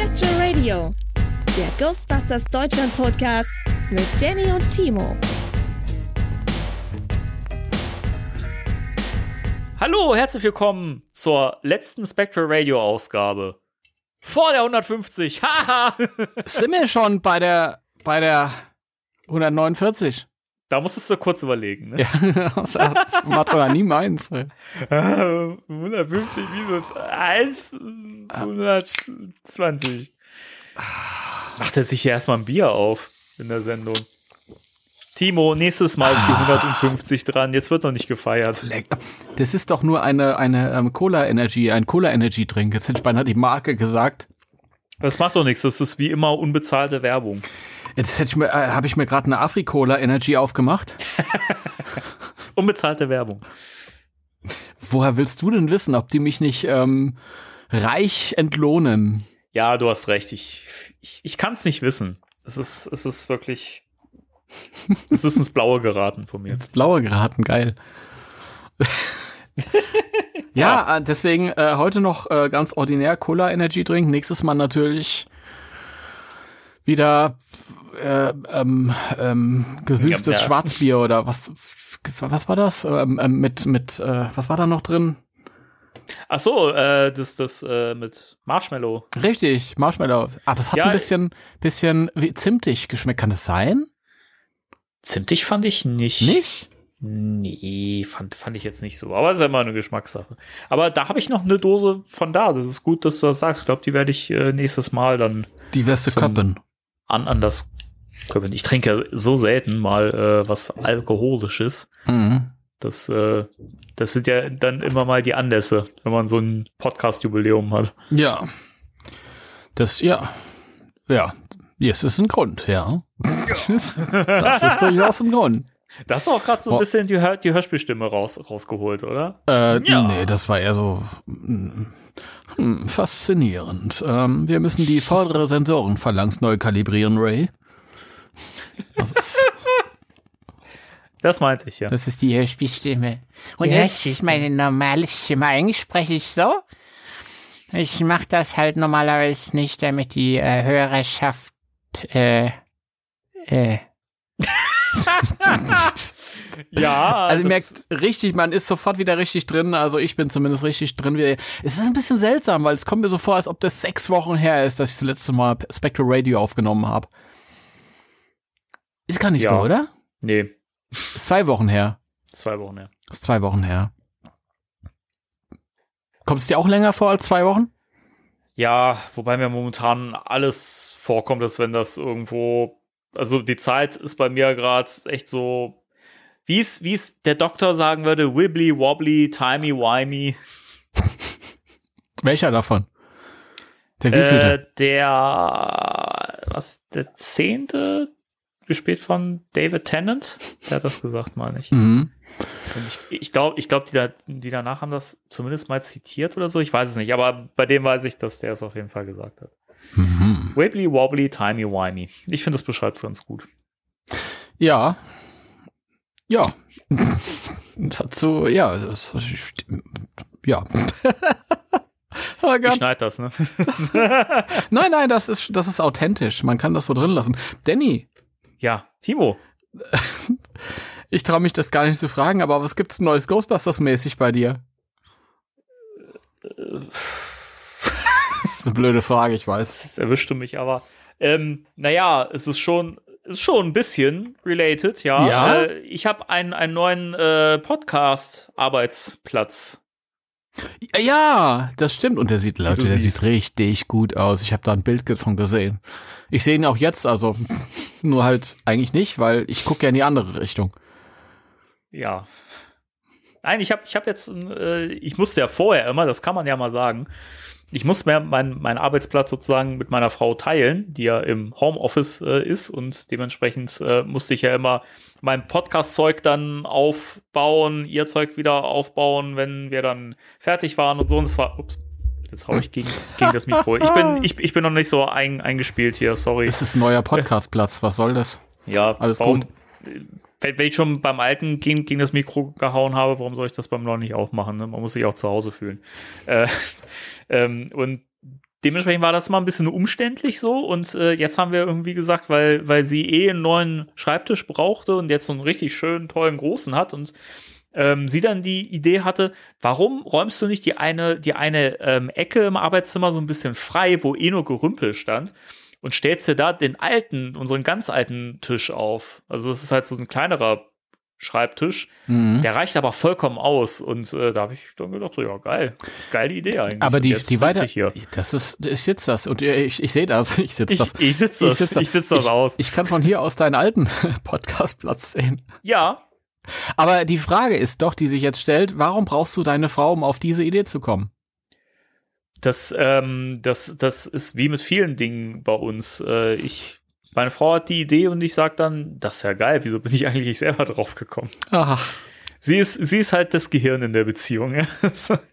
Spectral Radio, der Ghostbusters Deutschland Podcast mit Danny und Timo. Hallo, herzlich willkommen zur letzten Spectral Radio Ausgabe. Vor der 150. Haha. Sind wir schon bei der, bei der 149? Da musstest du kurz überlegen. Ne? Ja, das macht doch nie meins. 150 minus 1, 120. Macht er sich hier erstmal ein Bier auf in der Sendung. Timo, nächstes Mal ist die 150 dran. Jetzt wird noch nicht gefeiert. Das ist doch nur eine, eine ähm, Cola Energy, ein Cola Energy Drink. Jetzt beinahe die Marke gesagt. Das macht doch nichts. Das ist wie immer unbezahlte Werbung. Jetzt hätte ich mir, äh, habe ich mir gerade eine Afri-Cola Energy aufgemacht. Unbezahlte Werbung. Woher willst du denn wissen, ob die mich nicht ähm, reich entlohnen? Ja, du hast recht. Ich, ich, ich kann es nicht wissen. Es ist, es ist wirklich. Es ist ins Blaue geraten von mir. Ins Blaue geraten, geil. ja, äh, deswegen äh, heute noch äh, ganz ordinär Cola Energy Drink. Nächstes Mal natürlich wieder äh, ähm, ähm, gesüßtes Ja, ja. Schwarzbier oder was was war das ähm, ähm, mit mit äh, was war da noch drin? Ach so, äh, das, das äh, mit Marshmallow. Richtig, Marshmallow. Aber es hat Ja, ein bisschen bisschen wie zimtig geschmeckt. Kann das sein? Zimtig fand ich nicht. Nicht? Nee, fand, fand ich jetzt nicht so. Aber es ist ja immer eine Geschmackssache. Aber da habe ich noch eine Dose von da. Das ist gut, dass du das sagst. Ich glaube, die werde ich äh, nächstes Mal dann Die Weste Zum- Köppen. an anders können. Ich trinke ja so selten mal äh, was Alkoholisches. Mhm. Das, äh, das sind ja dann immer mal die Anlässe, wenn man so ein Podcast-Jubiläum hat. Ja. Das, ja. Ja. Yes, ist ein Grund, ja. das ist durchaus ein Grund. Das ist auch gerade so ein bisschen die, Hör die Hörspielstimme raus, rausgeholt, oder? Äh, Ja. Nee, das war eher so hm, hm, faszinierend. Ähm, wir müssen die vordere Sensorenphalanx neu kalibrieren, Ray. Das ist, Das meinte ich, ja. das ist die Hörspielstimme. Und Ja, das ist meine normale Stimme. Eigentlich spreche ich so. Ich mache das halt normalerweise nicht, damit die äh, Hörerschaft äh, äh, Ja, Also ihr merkt richtig, man ist sofort wieder richtig drin. Also ich bin zumindest richtig drin. wieder. Es ist ein bisschen seltsam, weil es kommt mir so vor, als ob das sechs Wochen her ist, dass ich das letzte Mal Spectral Radio aufgenommen habe. Ist gar nicht Ja. so, oder? Nee, Ist zwei Wochen her. zwei Wochen, ja. Ist zwei Wochen her. Kommt es dir auch länger vor als zwei Wochen? Ja, wobei mir momentan alles vorkommt, als wenn das irgendwo, also die Zeit ist bei mir gerade echt so, wie es, der Doktor sagen würde, wibbly wobbly, timey wimey. Welcher davon? Der Äh, wievielte? der, was, der zehnte, gespielt von David Tennant, der hat das gesagt, meine ich. mhm. Ich ich glaube, ich glaub, die, da, die danach haben das zumindest mal zitiert oder so. Ich weiß es nicht, aber bei dem weiß ich, dass der es auf jeden Fall gesagt hat. Mhm. Wibbly wobbly, timey wimey. Ich finde, das beschreibt es ganz gut. Ja. Ja. Dazu, ja, das, ja. oh Ich Gott. schneide das, ne? Nein, nein, das ist, das ist authentisch. Man kann das so drin lassen. Danny, ja, Timo. ich traue mich das gar nicht zu fragen, aber was gibt's Neues Ghostbusters-mäßig bei dir? Das ist eine blöde Frage, ich weiß. Das erwischte mich aber. Ähm, naja, es ist schon, ist schon ein bisschen related, ja. Ja? Äh, ich habe einen, einen neuen äh, Podcast-Arbeitsplatz. Ja, das stimmt. Und der sieht, Leute, der siehst. sieht richtig gut aus. Ich habe da ein Bild von gesehen. Ich sehe ihn auch jetzt, also nur halt eigentlich nicht, weil ich gucke ja in die andere Richtung. Ja. Nein, ich habe ich hab jetzt, äh, ich musste ja vorher immer, das kann man ja mal sagen, ich muss mir meinen meinen Arbeitsplatz sozusagen mit meiner Frau teilen, die ja im Homeoffice äh, ist und dementsprechend äh, musste ich ja immer mein Podcast-Zeug dann aufbauen, ihr Zeug wieder aufbauen, wenn wir dann fertig waren und so. Und es war, ups, jetzt hau ich gegen, gegen das Mikro. Ich bin, ich, ich bin noch nicht so ein, eingespielt hier, sorry. Es ist ein neuer Podcastplatz. Was soll das? Ja, Alles warum, gut. Wenn, wenn ich schon beim alten gegen, gegen das Mikro gehauen habe, warum soll ich das beim neuen nicht auch machen? Ne? Man muss sich auch zu Hause fühlen. Äh, ähm, und dementsprechend war das mal ein bisschen umständlich so. Und äh, jetzt haben wir irgendwie gesagt, weil, weil sie eh einen neuen Schreibtisch brauchte und jetzt so einen richtig schönen, tollen, großen hat und ähm, sie dann die Idee hatte, warum räumst du nicht die eine, die eine ähm, Ecke im Arbeitszimmer so ein bisschen frei, wo eh nur Gerümpel stand? und stellst dir da den alten, unseren ganz alten Tisch auf. Also das ist halt so ein kleinerer Schreibtisch. Mhm. Der reicht aber vollkommen aus. Und äh, da habe ich dann gedacht, so ja, geil. Geile Idee eigentlich. Aber die, die sitz weiter. Ich, hier. Das ist, ich sitze das und äh, ich, ich sehe das. Ich sitze ich, das. ich sitze das. Ich sitz sitze das, aus. Ich kann von hier aus deinen alten Podcastplatz sehen. ja, Aber die Frage ist doch, die sich jetzt stellt, warum brauchst du deine Frau, um auf diese Idee zu kommen? das, ähm, das, das ist wie mit vielen Dingen bei uns. Äh, ich, meine Frau hat die Idee und ich sage dann, das ist ja geil, wieso bin ich eigentlich nicht selber drauf gekommen? Ach, Sie ist, sie ist halt das Gehirn in der Beziehung. Ja?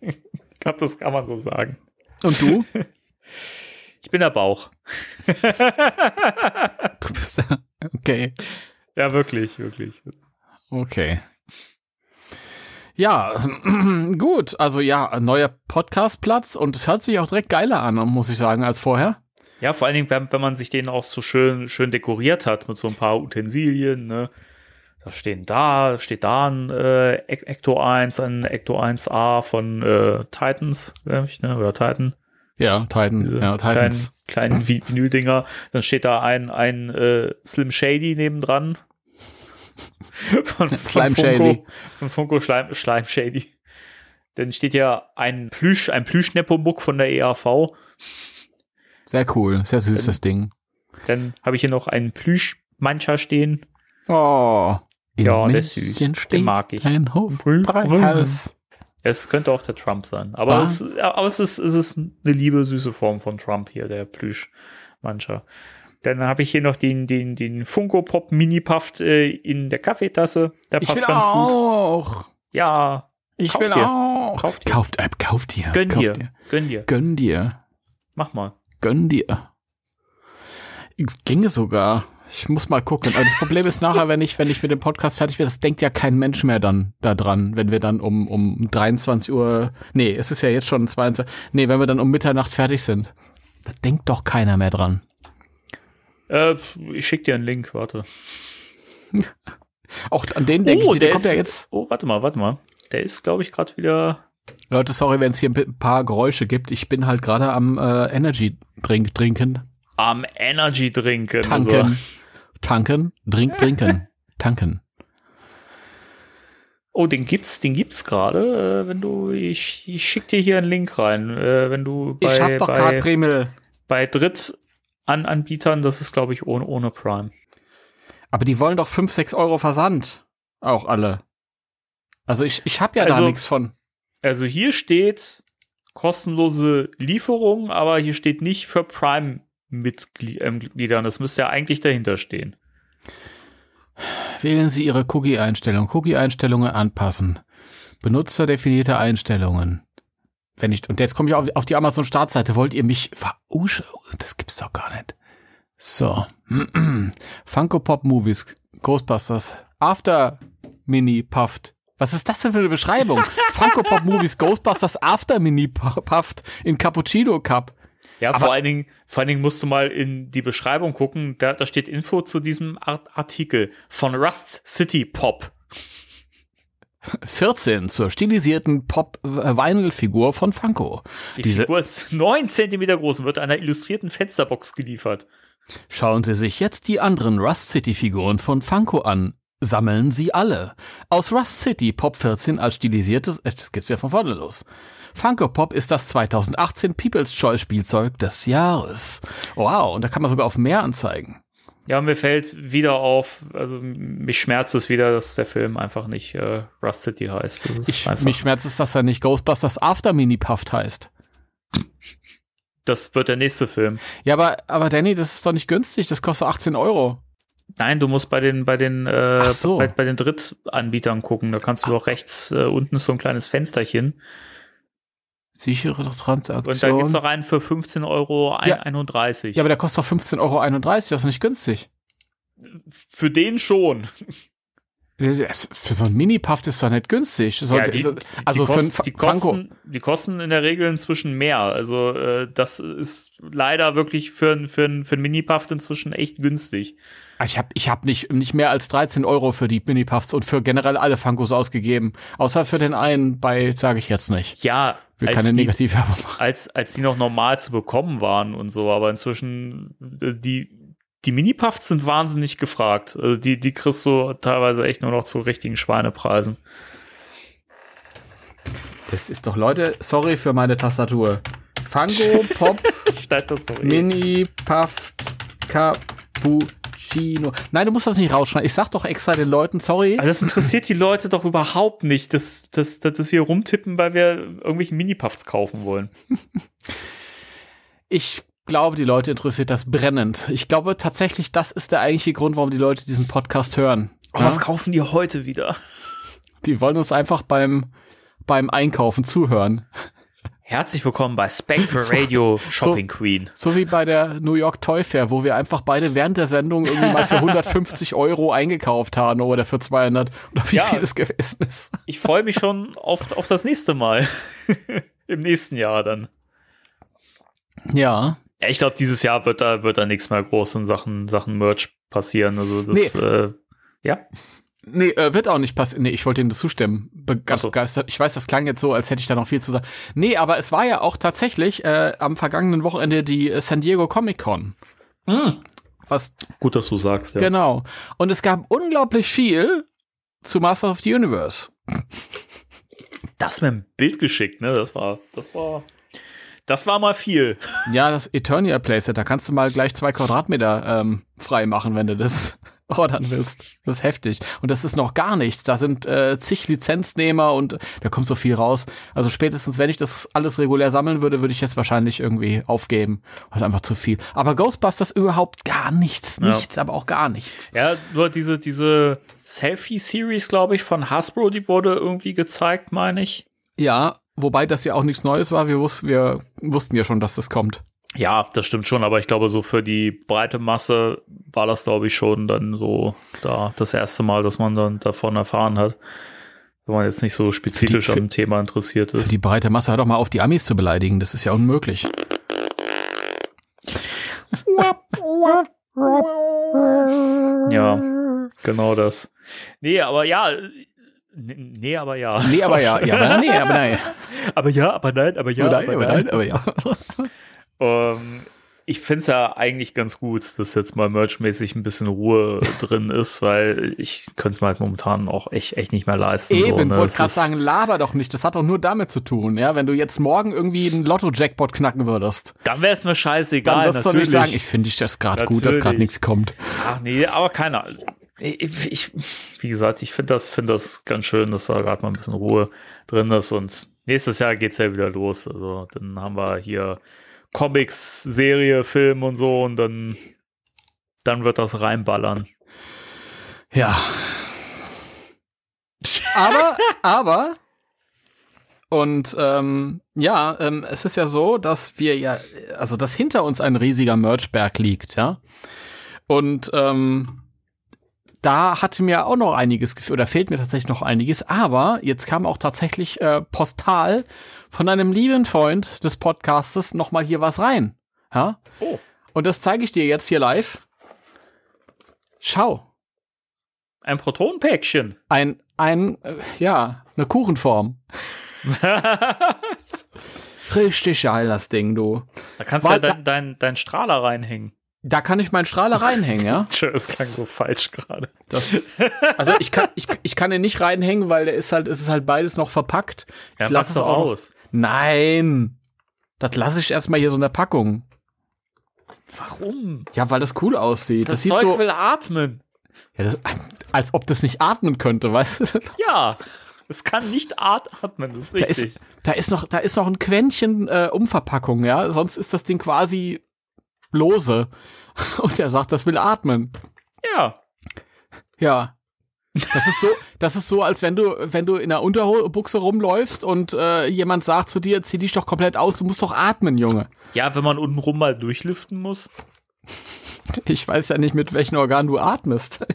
ich glaube, das kann man so sagen. und du? Ich bin der Bauch. Du bist ja, okay. Ja, wirklich, wirklich. Okay. Ja, gut. Also ja, ein neuer Podcastplatz und es hört sich auch direkt geiler an, muss ich sagen, als vorher. Ja, vor allen Dingen, wenn, wenn man sich den auch so schön, schön dekoriert hat mit so ein paar Utensilien, ne? Da stehen da, steht da ein äh, Ecto 1, ein Ecto 1A von äh, Titans, glaube ich, ne? Oder Titan. Ja, Titan, Diese ja, Titans. kleinen, kleinen Vi- Vinyl-Dinger. Dann steht da ein, ein äh, Slim Shady nebendran. von, von Slime Funko, Shady. Von Funko Schleim, Schleim Shady. Dann steht ja ein Plüsch, ein Plüsch-Nepomuk von der EAV. Sehr cool, sehr süß das Ding. Dann habe ich hier noch einen Plüsch-Mancha stehen. Oh. In Ja, der ist süß. Den mag ich. Ein Hofbräuhaus. Es könnte auch der Trump sein. Aber, Ah. es, aber es, ist, es ist eine liebe, süße Form von Trump hier, der Plüsch-Mancha. Dann habe ich hier noch den, den, den Funko Pop Mini Puff äh, in der Kaffeetasse. Der Ich passt will ganz gut. auch. Ja, Ich will dir. auch. Kauf dir. Kauft, äh, kauft dir. gönn kauft dir. dir. Gönn dir. Gönn dir. Mach mal. Gönn dir. Ginge sogar. Ich muss mal gucken. Aber das Problem ist nachher, wenn ich, wenn ich mit dem Podcast fertig bin, das denkt ja kein Mensch mehr dann da dran, wenn wir dann um, um 23 Uhr, nee, es ist ja jetzt schon 22, nee, wenn wir dann um Mitternacht fertig sind. Da denkt doch keiner mehr dran. Äh, ich schick dir einen Link, warte. Auch an den denke ich, der, der kommt ja ist- jetzt. Oh, warte mal, warte mal. Der ist, glaube ich, gerade wieder. Leute, sorry, wenn es hier ein paar Geräusche gibt. Ich bin halt gerade am äh, Energy Drink trinken. Am Energy Trinken. Tanken. Also, Tanken. Drink, trinken. Tanken. oh, den gibt's, den gibt's gerade. Äh, wenn du, ich, ich schick dir hier einen Link rein. Äh, wenn du bei, ich hab doch gerade bei, Premil. bei Drittanbietern, das ist, glaube ich, ohne, ohne Prime. Aber die wollen doch 5, 6 Euro Versand. Auch alle. Also ich, ich hab ja da Also- nichts von. Also hier steht kostenlose Lieferung, aber hier steht nicht für Prime-Mitgliedern. Das müsste ja eigentlich dahinter stehen. Wählen Sie Ihre Cookie-Einstellung. Cookie-Einstellungen anpassen. Benutzerdefinierte Einstellungen. wenn ich, und jetzt komme ich auf, auf die Amazon-Startseite, wollt ihr mich verarschen? Das gibt's doch gar nicht. So. Funko Pop Movies, Ghostbusters, After Mini Puffed. Was ist das denn für eine Beschreibung? Funko Pop Movies, Ghostbusters After Mini Puffed in Cappuccino Cup. Ja, Aber- vor allen Dingen, vor allen Dingen musst du mal in die Beschreibung gucken. Da, da steht Info zu diesem Art Artikel von Rust City Pop. 14 zur stilisierten Pop-Vinyl-Figur von Funko. Die Diese- Figur ist 9 Zentimeter groß und wird einer illustrierten Fensterbox geliefert. Schauen Sie sich jetzt die anderen Rust City-Figuren von Funko an. Sammeln Sie alle. Aus Rust City Pop 14 als stilisiertes, äh, das geht's wieder von vorne los. Funko Pop ist das 2018 People's Choice Spielzeug des Jahres. Wow, und da kann man sogar auf mehr anzeigen. Ja, mir fällt wieder auf, also mich schmerzt es wieder, dass der Film einfach nicht äh, Rust City heißt. Ich, mich schmerzt es, dass er nicht Ghostbusters After Mini Puffed heißt. das wird der nächste Film. Ja, aber, aber Danny, das ist doch nicht günstig, das kostet 18 Euro. Nein, du musst bei den bei den äh, so. bei, bei den Drittanbietern gucken. Da kannst du doch rechts äh, unten ist so ein kleines Fensterchen Sichere und da Transaktion. gibt's auch einen für 15 Euro Ja. 31. ja, aber der kostet doch 15,31 Euro, das ist nicht günstig. für den schon. Für so ein Mini-Puff ist doch nicht günstig. So, Ja, die, die, also die, für kosten, die, kosten, die kosten in der Regel inzwischen mehr. Also äh, das ist leider wirklich für, für, für ein Mini-Puff inzwischen echt günstig. Ich habe ich hab nicht, nicht mehr als 13 Euro für die Mini-Puffs und für generell alle Funkos ausgegeben. Außer für den einen bei, sage ich jetzt nicht. Ja, Will als keine Negativwerbung machen. als, als die noch normal zu bekommen waren und so, aber inzwischen äh, die die Mini-Puffs sind wahnsinnig gefragt. Also die, die kriegst du teilweise echt nur noch zu richtigen Schweinepreisen. Das ist doch, Leute, sorry für meine Tastatur. Funko Pop. Mini Puffed Cappuccino. Nein, du musst das nicht rausschneiden. Ich sag doch extra den Leuten, sorry. Also das interessiert die Leute doch überhaupt nicht, dass, dass, dass wir rumtippen, weil wir irgendwelche Mini-Puffs kaufen wollen. Ich glaube, die Leute interessiert das brennend. Ich glaube tatsächlich, das ist der eigentliche Grund, warum die Leute diesen Podcast hören. Oh, was kaufen die heute wieder? Die wollen uns einfach beim, beim Einkaufen zuhören. Herzlich willkommen bei Spectre Radio Shopping Queen. So wie bei der New York Toy Fair, wo wir einfach beide während der Sendung irgendwie mal für 150 Euro eingekauft haben oder für 200 oder wie Ja. viel es gewesen ist. Ich freue mich schon auf, auf das nächste Mal. Im nächsten Jahr dann. Ja. Ja, ich glaube, dieses Jahr wird da, wird da nichts mehr groß in Sachen, Sachen Merch passieren. Also das, äh, ja. Nee, äh, wird auch nicht passieren. Nee, ich wollte Ihnen das zustimmen. Ganz so. begeistert. Ich weiß, das klang jetzt so, als hätte ich da noch viel zu sagen. Nee, aber es war ja auch tatsächlich äh, am vergangenen Wochenende die äh, San Diego Comic Con. Was, Gut, dass du sagst, ja. genau. Und es gab unglaublich viel zu Master of the Universe. Das mir ein Bild geschickt, ne? Das war, das war, das war mal viel. Ja, das Eternia Playset, da kannst du mal gleich zwei Quadratmeter ähm, frei machen, wenn du das ordern willst. Das ist heftig. Und das ist noch gar nichts. Da sind äh, zig Lizenznehmer und da kommt so viel raus. Also spätestens, wenn ich das alles regulär sammeln würde, würde ich jetzt wahrscheinlich irgendwie aufgeben. Das ist einfach zu viel. Aber Ghostbusters überhaupt gar nichts. Ja. Nichts, aber auch gar nichts. Ja, nur diese, diese Selfie-Series, glaube ich, von Hasbro, die wurde irgendwie gezeigt, meine ich. Ja, wobei das ja auch nichts Neues war. Wir, wus wir wussten ja schon, dass das kommt. Ja, das stimmt schon, aber ich glaube, so für die breite Masse war das, glaube ich, schon dann so da das erste Mal, dass man dann davon erfahren hat. Wenn man jetzt nicht so spezifisch Für die- am Thema interessiert Für ist. die breite Masse, hör doch mal auf, die Amis zu beleidigen. Das ist ja unmöglich. Ja, genau das. Nee, aber ja. Nee, aber ja. Nee, aber ja. Ja, aber nee, aber nein. Aber ja, aber nein, aber ja. aber nein, aber nein, aber ja. Ähm, ich finde es ja eigentlich ganz gut, dass jetzt mal merchmäßig ein bisschen Ruhe drin ist, weil ich könnte es mir halt momentan auch echt, echt nicht mehr leisten. so, Eben, ne? wollte gerade sagen, laber doch nicht. Das hat doch nur damit zu tun, ja. Wenn du jetzt morgen irgendwie einen Lotto-Jackpot knacken würdest, Dann wäre es mir dann scheißegal. wirst du nicht natürlich. sagen, ich finde ich das gerade gut, dass gerade Natürlich. nichts kommt. Ach nee, aber keiner. Ich, ich, wie gesagt, ich finde das, finde das ganz schön, dass da gerade mal ein bisschen Ruhe drin ist und nächstes Jahr geht's ja wieder los. Also dann haben wir hier Comics, Serie, Film und so und dann, dann wird das reinballern. Ja. Aber, aber, Und ähm, ja, ähm, es ist ja so, dass wir ja, also dass hinter uns ein riesiger Merchberg liegt, ja. Und ähm, da hatte mir auch noch einiges gefühlt, oder fehlt mir tatsächlich noch einiges, aber jetzt kam auch tatsächlich äh, postal von einem lieben Freund des Podcastes noch mal hier was rein. Ja? Oh. Und das zeige ich dir jetzt hier live. Schau, Ein Protonenpäckchen. ein ein äh, ja, eine Kuchenform. Richtig geil das Ding, du. Da kannst du War- ja deinen dein, dein Strahler reinhängen. Da kann ich meinen Strahler reinhängen, ja? Das klang so falsch gerade. Also ich kann, ich, ich kann den nicht reinhängen, weil der ist halt, es ist halt beides noch verpackt. Ich Ja, lass es auch aus. Nein. Das lasse ich erstmal hier so in der Packung. Warum? Ja, weil das cool aussieht. Das, Das, sieht Zeug so, will atmen. ja, das, als ob das nicht atmen könnte, weißt du? Ja. Es kann nicht at atmen, das ist Da richtig. ist, da ist noch, da ist noch ein Quäntchen äh, Umverpackung, ja. Sonst ist das Ding quasi lose. Und er sagt, das will atmen. ja. Ja. Das ist so, das ist so, als wenn du, wenn du in der Unterbuchse rumläufst und äh, jemand sagt zu dir, zieh dich doch komplett aus, du musst doch atmen, Junge. Ja, wenn man untenrum mal durchlüften muss. Ich weiß ja nicht, mit welchen Organen du atmest.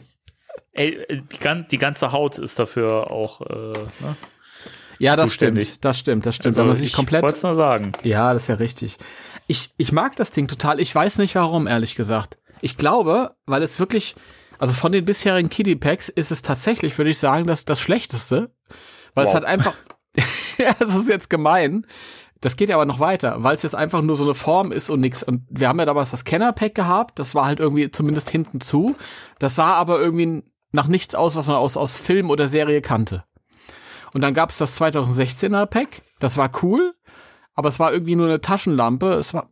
Ey, äh, die, gan die ganze Haut ist dafür auch. Äh, ne? Ja, das Zuständig. stimmt, das stimmt, das stimmt. Also wenn man sich ich komplett. es nur sagen. Ja, das ist ja richtig. Ich, ich mag das Ding total. Ich weiß nicht warum, ehrlich gesagt. Ich glaube, weil es wirklich, also von den bisherigen Kiddie Packs ist es tatsächlich, würde ich sagen, das, das Schlechteste. Weil es Wow. hat einfach, ja, das ist jetzt gemein. Das geht ja aber noch weiter, weil es jetzt einfach nur so eine Form ist und nix. Und wir haben ja damals das Kenner-Pack gehabt. Das war halt irgendwie zumindest hinten zu. Das sah aber irgendwie nach nichts aus, was man aus, aus Film oder Serie kannte. Und dann gab es das 2016er Pack. Das war cool, aber es war irgendwie nur eine Taschenlampe. Es war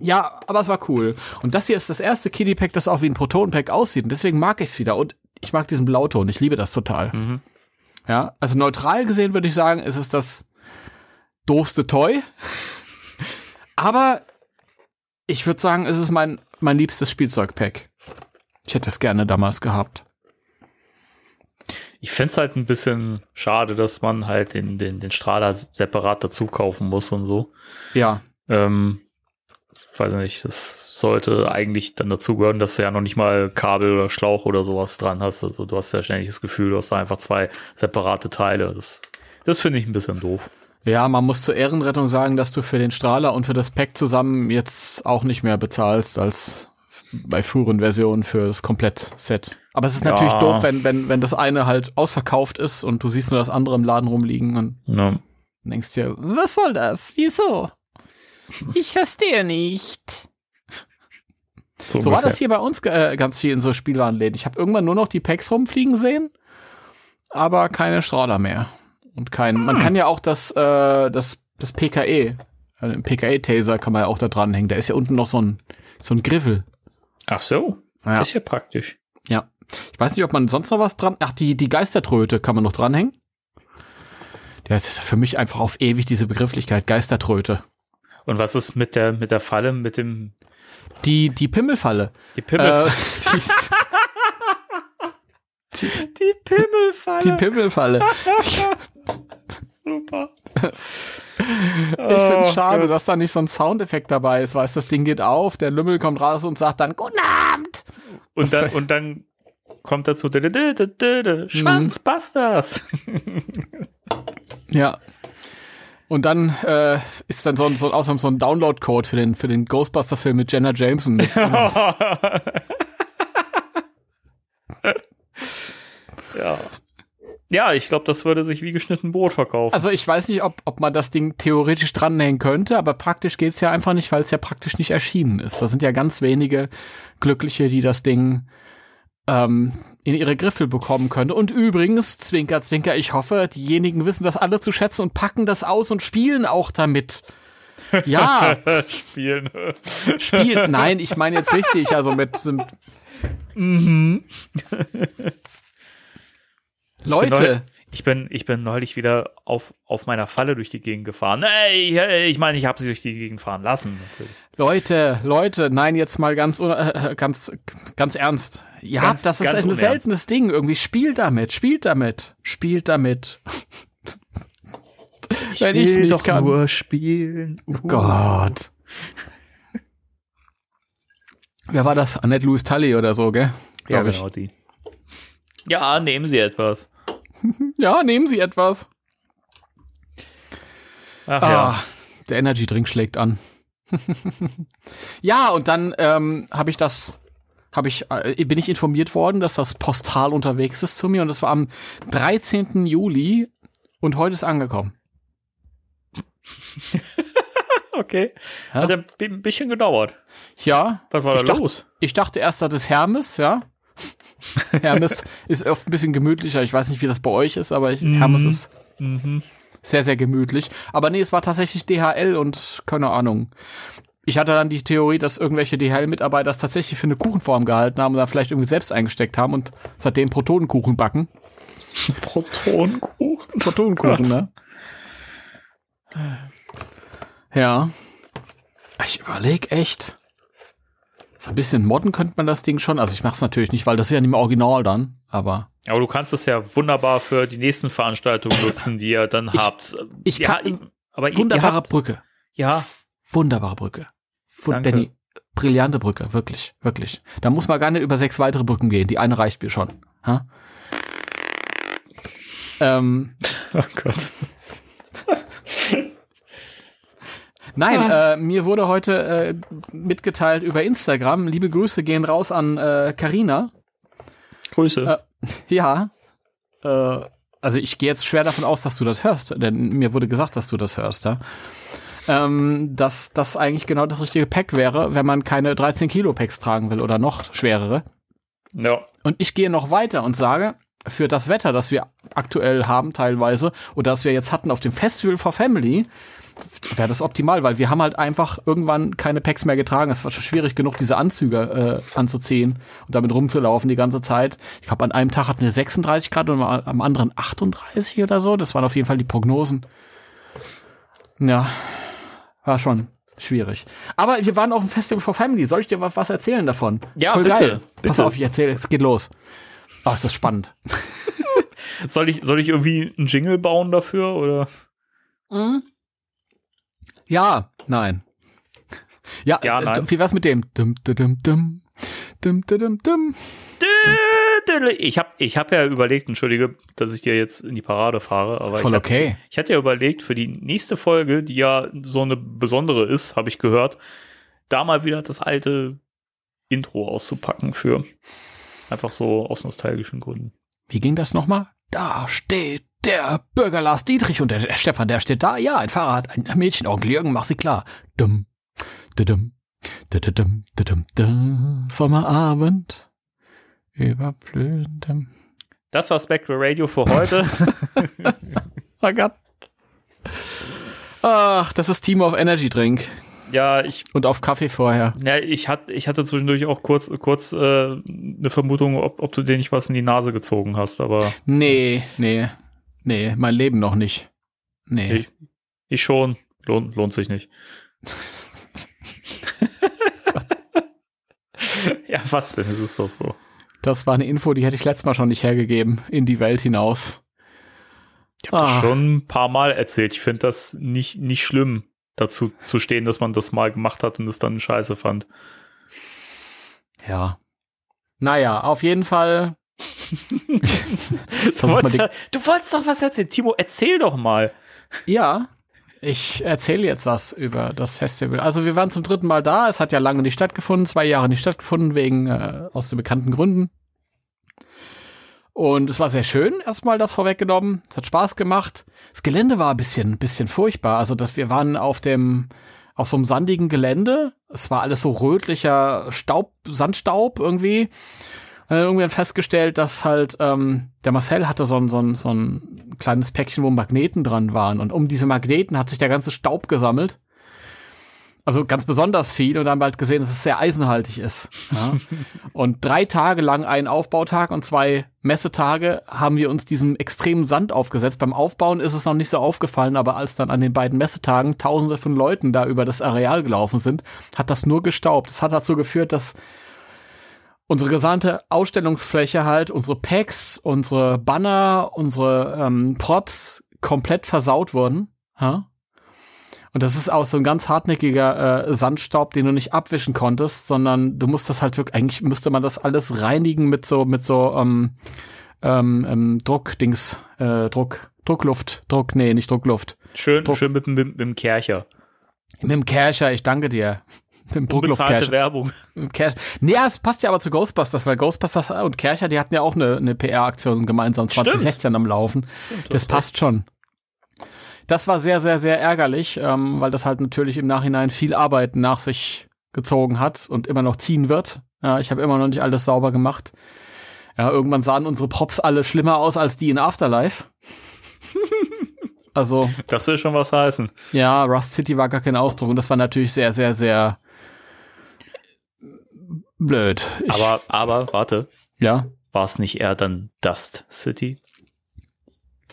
ja, aber es war cool. Und das hier ist das erste Kiddie Pack, das auch wie ein Proton Pack aussieht. Und deswegen mag ich es wieder. Und ich mag diesen Blauton. Ich liebe das total. Mhm. Ja, also neutral gesehen würde ich sagen, ist es das doofste Toy. aber ich würde sagen, es ist mein, mein liebstes Spielzeugpack. Ich hätte es gerne damals gehabt. Ich find's halt ein bisschen schade, dass man halt den, den, den Strahler separat dazu kaufen muss und so. Ja, Ähm, weiß nicht, das sollte eigentlich dann dazu gehören, dass du ja noch nicht mal Kabel oder Schlauch oder sowas dran hast. Also du hast ja ständig das Gefühl, du hast da einfach zwei separate Teile. Das, das finde ich ein bisschen doof. Ja, man muss zur Ehrenrettung sagen, dass du für den Strahler und für das Pack zusammen jetzt auch nicht mehr bezahlst als bei früheren Versionen für das Komplettset. Aber es ist Ja. natürlich doof, wenn, wenn, wenn das eine halt ausverkauft ist und du siehst nur das andere im Laden rumliegen und Ja. denkst dir, was soll das? Wieso? Ich verstehe nicht. So war das hier bei uns äh, ganz viel in so Spielwarenläden. Ich habe irgendwann nur noch die Packs rumfliegen sehen, aber keine Strahler mehr. Und kein, man kann ja auch das, äh, das, das PKE, äh, den PKE-Taser kann man ja auch da dranhängen. Da ist ja unten noch so ein, so ein Griffel. Ach so, Ja. das ist ja praktisch. Ja. Ich weiß nicht, ob man sonst noch was dran, ach, die, die Geistertröte kann man noch dranhängen. Ja, das ist für mich einfach auf ewig diese Begrifflichkeit, Geistertröte. Und was ist mit der, mit der Falle, mit dem, Die, die Pimmelfalle. die Pimmel, Äh, die, die, die Pimmelfalle. die Pimmelfalle. Super. Ich finde es Oh, schade, Gott. dass da nicht so ein Soundeffekt dabei ist. Weißt, das Ding geht auf, der Lümmel kommt raus und sagt dann Guten Abend. Und dann, und dann kommt dazu, dü- Schwanzbusters. Ja. Und dann äh, ist dann so ein, so, ein- außerdem so ein Download-Code für den, für den Ghostbuster-Film mit Jenna Jameson. Mit, ja. Ja, ich glaube, das würde sich wie geschnitten Brot verkaufen. also ich weiß nicht, ob, ob man das Ding theoretisch dranhängen könnte, aber praktisch geht's ja einfach nicht, weil es ja praktisch nicht erschienen ist. Da sind ja ganz wenige Glückliche, die das Ding ähm, in ihre Griffel bekommen können. Und übrigens, Zwinker, Zwinker, ich hoffe, diejenigen wissen das alle zu schätzen und packen das aus und spielen auch damit. Ja, Spielen. spielen. Nein, ich meine jetzt richtig, also mit, mit Leute, Ich bin, ich bin neulich wieder auf, auf meiner Falle durch die Gegend gefahren. Ey, ich- ich meine, ich habe sie durch die Gegend fahren lassen. Natürlich. Leute, Leute, nein, jetzt mal ganz, un- äh, ganz, ganz ernst. Ja, Ganz- das ist ein unernst. seltenes Ding. Irgendwie spielt damit, spielt damit, spielt damit. wenn ich nicht doch kann. nur spielen. Oh Gott. Wer war das? Annette Louis Tully oder so, gell? Ja, Glaub ich. genau die. Ja, nehmen Sie etwas. Ja, nehmen Sie etwas. Ach Ah, ja. der Energy Drink schlägt an. ja, und dann ähm, habe ich das, habe ich, äh, bin ich informiert worden, dass das Postal unterwegs ist zu mir und das war am 13. Juli und heute ist angekommen. Okay. Ja. Hat ein bi- bisschen gedauert. Ja, Was war Ich da dachte- los? ich dachte erst, das ist Hermes, ja. Hermes ist oft ein bisschen gemütlicher. Ich weiß nicht, wie das bei euch ist, aber ich, Hermes ist sehr, sehr gemütlich. Aber nee, es war tatsächlich DHL und keine Ahnung. Ich hatte dann die Theorie, dass irgendwelche DHL-Mitarbeiter das tatsächlich für eine Kuchenform gehalten haben und da vielleicht irgendwie selbst eingesteckt haben und seitdem Protonenkuchen backen. Protonenkuchen. Protonenkuchen, ne? Ja. Ich überlege echt. So ein bisschen modden könnte man das Ding schon. Also ich mache es natürlich nicht, weil das ist ja nicht mehr original dann. Aber Aber du kannst es ja wunderbar für die nächsten Veranstaltungen nutzen, die ihr dann Ich- habt. ich ja, kann- aber wunderbare habt, Brücke. Ja, Wunderbare Brücke. Danke. Danny, brillante Brücke, wirklich, wirklich. Da muss man gar nicht über sechs weitere Brücken gehen. Die eine reicht mir schon. Ha? Ähm, oh Gott. Nein, äh, mir wurde heute äh, mitgeteilt über Instagram. Liebe Grüße gehen raus an äh, Carina. Grüße. Äh, Ja. Äh, also ich gehe jetzt schwer davon aus, dass du das hörst, denn mir wurde gesagt, dass du das hörst, ja. Ähm, dass das eigentlich genau das richtige Pack wäre, wenn man keine 13 Kilo Packs tragen will oder noch schwerere. ja. Und ich gehe noch weiter und sage, für das Wetter, das wir aktuell haben teilweise oder das wir jetzt hatten auf dem Festival for Family, wäre das optimal, weil wir haben halt einfach irgendwann keine Packs mehr getragen. Es war schon schwierig genug, diese Anzüge äh, anzuziehen und damit rumzulaufen die ganze Zeit. Ich glaube, an einem Tag hatten wir 36 Grad und am anderen 38 oder so. Das waren auf jeden Fall die Prognosen. Ja, war schon schwierig. Aber wir waren auf dem Festival for Family. Soll ich dir was erzählen davon? Ja, Voll bitte, geil. Pass bitte. auf, ich erzähle, es geht los. Oh, ist das spannend. Soll ich, soll ich irgendwie einen Jingle bauen dafür oder? Ja, nein. Ja, Ja, äh, nein. wie wär's mit dem? Dum, dum, dum, dum. Dum, dum. Ich habe ich hab ja überlegt, entschuldige, dass ich dir jetzt in die Parade fahre, aber Voll ich, okay. ich hatte ja überlegt, für die nächste Folge, die ja so eine besondere ist, habe ich gehört, da mal wieder das alte Intro auszupacken für einfach so aus nostalgischen Gründen. Wie ging das nochmal? Da steht der Bürger Lars Dietrich und der, Stefan, der steht da. Ja, ein Fahrrad, ein Mädchen, Onkel Jürgen, mach sie klar. Dumm, dudum, dudum, dudum, dum. Sommerabend über blühendem. Das war Spectral Radio für heute. Oh Gott. Ach, das ist Team of Energy Drink. ja, ich, Und auf Kaffee vorher. ja, ich, hatte, ich hatte zwischendurch auch kurz, kurz äh, eine Vermutung, ob, ob du dir nicht was in die Nase gezogen hast, aber Nee, nee, nee, mein Leben noch nicht. Nee. ich, ich schon. Lohnt, lohnt sich nicht. ja, was denn? Es ist doch so. Das war eine Info, die hätte ich letztes Mal schon nicht hergegeben, in die Welt hinaus. Ich habe das Ah. schon ein paar Mal erzählt. Ich finde das nicht, nicht schlimm, dazu zu stehen, dass man das mal gemacht hat und es dann scheiße fand. Ja. Naja, auf jeden Fall. Du wolltest, ja, du wolltest doch was erzählen. Timo, erzähl doch mal. Ja, ich erzähle jetzt was über das Festival. Also wir waren zum dritten Mal da. Es hat ja lange nicht stattgefunden, zwei Jahre nicht stattgefunden, wegen äh, aus den bekannten Gründen. Und es war sehr schön, erstmal das vorweggenommen. Es hat Spaß gemacht. Das Gelände war ein bisschen, bisschen furchtbar. Also, dass wir waren auf dem, auf so einem sandigen Gelände. Es war alles so rötlicher Staub, Sandstaub irgendwie. Dann irgendwann festgestellt, dass halt ähm, der Marcel hatte so ein, so, ein, so ein kleines Päckchen, wo Magneten dran waren. Und um diese Magneten hat sich der ganze Staub gesammelt. Also ganz besonders viel und dann haben wir halt gesehen, dass es sehr eisenhaltig ist. Ja. und drei Tage lang, einen Aufbautag und zwei Messetage, haben wir uns diesem extremen Sand aufgesetzt. Beim Aufbauen ist es noch nicht so aufgefallen, aber als dann an den beiden Messetagen tausende von Leuten da über das Areal gelaufen sind, hat das nur gestaubt. Das hat dazu geführt, dass unsere gesamte Ausstellungsfläche halt, unsere Packs, unsere Banner, unsere ähm, Props komplett versaut wurden. Ha? Und das ist auch so ein ganz hartnäckiger äh, Sandstaub, den du nicht abwischen konntest, sondern du musst das halt wirklich, eigentlich müsste man das alles reinigen mit so, mit so ähm, ähm, ähm, Druckdings, äh, Druck, Druckluft, Druck, nee, nicht Druckluft. Schön, Druck. schön mit, mit, mit dem Kercher. Mit dem Kercher, ich danke dir. Unbezahlte Druckluftkercher. Werbung. Kercher. Nee, es passt ja aber zu Ghostbusters, weil Ghostbusters und Kercher, die hatten ja auch eine, eine PR-Aktion gemeinsam 2016 am Laufen. das passt schon. Das war sehr, sehr, sehr ärgerlich, ähm, weil das halt natürlich im Nachhinein viel Arbeit nach sich gezogen hat und immer noch ziehen wird. Ja, ich habe immer noch nicht alles sauber gemacht. Ja, irgendwann sahen unsere Props alle schlimmer aus als die in Afterlife. also, Das will schon was heißen. ja, Rust City war gar kein Ausdruck und das war natürlich sehr, sehr, sehr blöd. Ich, Aber, aber, warte, ja. war es nicht eher dann Dust City?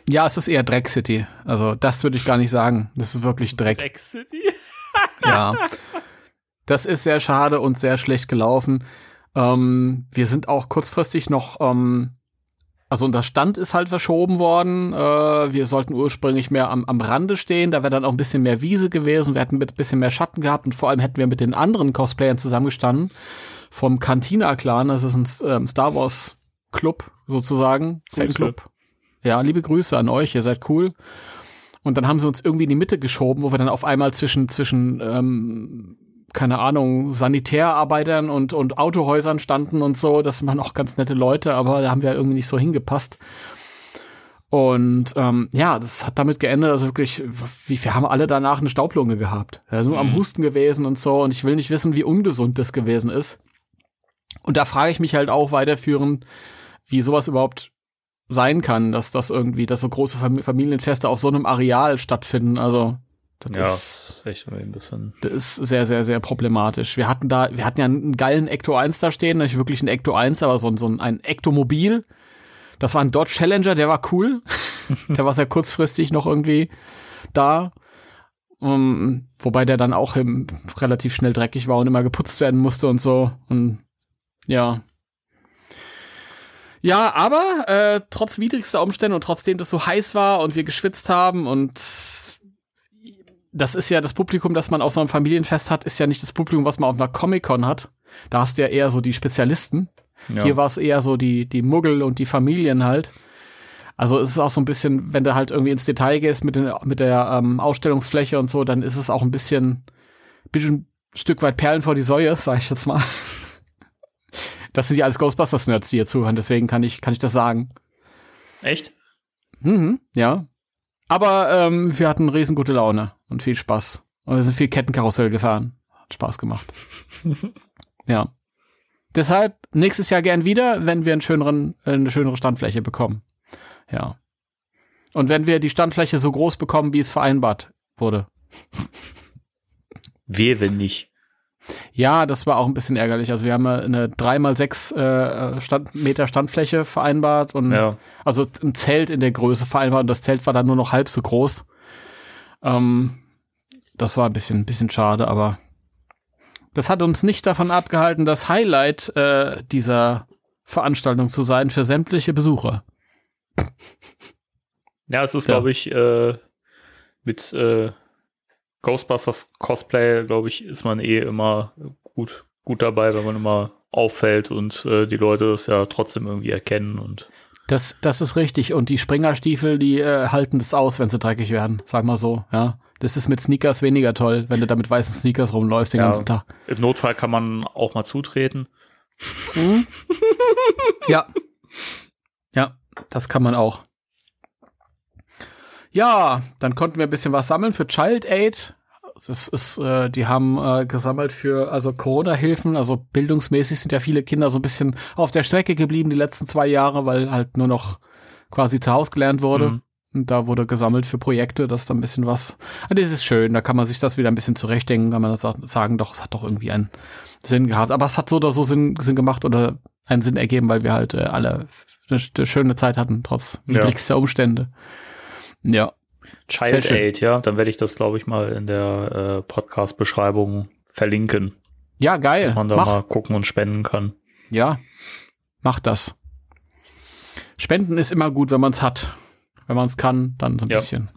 Ja, es ist eher Dreck City. Also, das würde ich gar nicht sagen. Das ist wirklich Dreck. Dreck City? Ja. Das ist sehr schade und sehr schlecht gelaufen. Ähm, wir sind auch kurzfristig noch, ähm, also unser Stand ist halt verschoben worden. Äh, wir sollten ursprünglich mehr am, am Rande stehen. Da wäre dann auch ein bisschen mehr Wiese gewesen. Wir hätten ein bisschen mehr Schatten gehabt und vor allem hätten wir mit den anderen Cosplayern zusammengestanden. Vom Cantina-Clan, das ist ein ähm, Star Wars Club sozusagen. Fanclub. Ja, liebe Grüße an euch, ihr seid cool. Und dann haben sie uns irgendwie in die Mitte geschoben, wo wir dann auf einmal zwischen, zwischen ähm, keine Ahnung, Sanitärarbeitern und, und Autohäusern standen und so. Das waren auch ganz nette Leute, aber da haben wir irgendwie nicht so hingepasst. Und ähm, ja, das hat damit geendet, also wirklich, wie, wir haben alle danach eine Staublunge gehabt. Ja, nur am Husten gewesen und so. Und ich will nicht wissen, wie ungesund das gewesen ist. Und da frage ich mich halt auch weiterführend, wie sowas überhaupt sein kann, dass das irgendwie, dass so große Fam- Familienfeste auf so einem Areal stattfinden. Also das Ja, ist echt ein bisschen. das ist sehr, sehr, sehr problematisch. Wir hatten da, wir hatten ja einen geilen Ecto 1 da stehen, nicht wirklich ein Ecto 1, aber so ein, so ein, ein Ectomobil. Das war ein Dodge Challenger, der war cool. der war sehr kurzfristig noch irgendwie da. Um, wobei der dann auch im, relativ schnell dreckig war und immer geputzt werden musste und so. Und ja. Ja, aber äh, trotz widrigster Umstände und trotzdem das so heiß war und wir geschwitzt haben und das ist ja das Publikum, das man auf so einem Familienfest hat, ist ja nicht das Publikum, was man auf einer Comic-Con hat. Da hast du ja eher so die Spezialisten. Ja. Hier war es eher so die, die Muggel und die Familien halt. Also es ist auch so ein bisschen, wenn du halt irgendwie ins Detail gehst mit, den, mit der ähm, Ausstellungsfläche und so, dann ist es auch ein bisschen, bisschen ein Stück weit Perlen vor die Säue, sag ich jetzt mal. Das sind ja alles Ghostbusters-Nerds, die hier zuhören, deswegen kann ich, kann ich das sagen. Echt? Mhm, ja. Aber ähm, wir hatten riesen gute Laune und viel Spaß. Und wir sind viel Kettenkarussell gefahren. Hat Spaß gemacht. ja. Deshalb nächstes Jahr gern wieder, wenn wir einen schöneren, eine schönere Standfläche bekommen. Ja. Und wenn wir die Standfläche so groß bekommen, wie es vereinbart wurde. Wir, wenn nicht. Ja, das war auch ein bisschen ärgerlich. Also wir haben eine 3x6 äh, Stand, Meter Standfläche vereinbart und Ja. also ein Zelt in der Größe vereinbart und das Zelt war dann nur noch halb so groß. Ähm, das war ein bisschen, ein bisschen schade, aber das hat uns nicht davon abgehalten, das Highlight äh, dieser Veranstaltung zu sein für sämtliche Besucher. Ja, es ist, Ja. glaube ich, äh, mit äh, Ghostbusters Cosplay, glaube ich, ist man eh immer gut, gut dabei, wenn man immer auffällt und äh, die Leute das ja trotzdem irgendwie erkennen und Das, das ist richtig. Und die Springerstiefel, die äh, halten das aus, wenn sie dreckig werden. Sag mal so, ja. Das ist mit Sneakers weniger toll, wenn du da mit weißen Sneakers rumläufst den Ja. ganzen Tag. im Notfall kann man auch mal zutreten. Ja. Ja, das kann man auch. Ja, dann konnten wir ein bisschen was sammeln für Child Aid. Das ist, äh, die haben äh, gesammelt für also Corona-Hilfen. Also bildungsmäßig sind ja viele Kinder so ein bisschen auf der Strecke geblieben die letzten zwei Jahre, weil halt nur noch quasi zu Hause gelernt wurde. Mhm. Und da wurde gesammelt für Projekte, das ist dann ein bisschen was. Ah, Das ist schön, da kann man sich das wieder ein bisschen zurechtdenken, kann man sagen, doch, es hat doch irgendwie einen Sinn gehabt. Aber es hat so oder so Sinn, Sinn gemacht oder einen Sinn ergeben, weil wir halt äh, alle eine, eine schöne Zeit hatten, trotz Ja. widrigster Umstände. Ja. Child. Aid, ja, dann werde ich das, glaube ich, mal in der äh, Podcast-Beschreibung verlinken, Ja, geil. dass man da Mach. mal gucken und spenden kann. Ja. Mach das. Spenden ist immer gut, wenn man es hat. Wenn man es kann, dann so ein Ja. bisschen.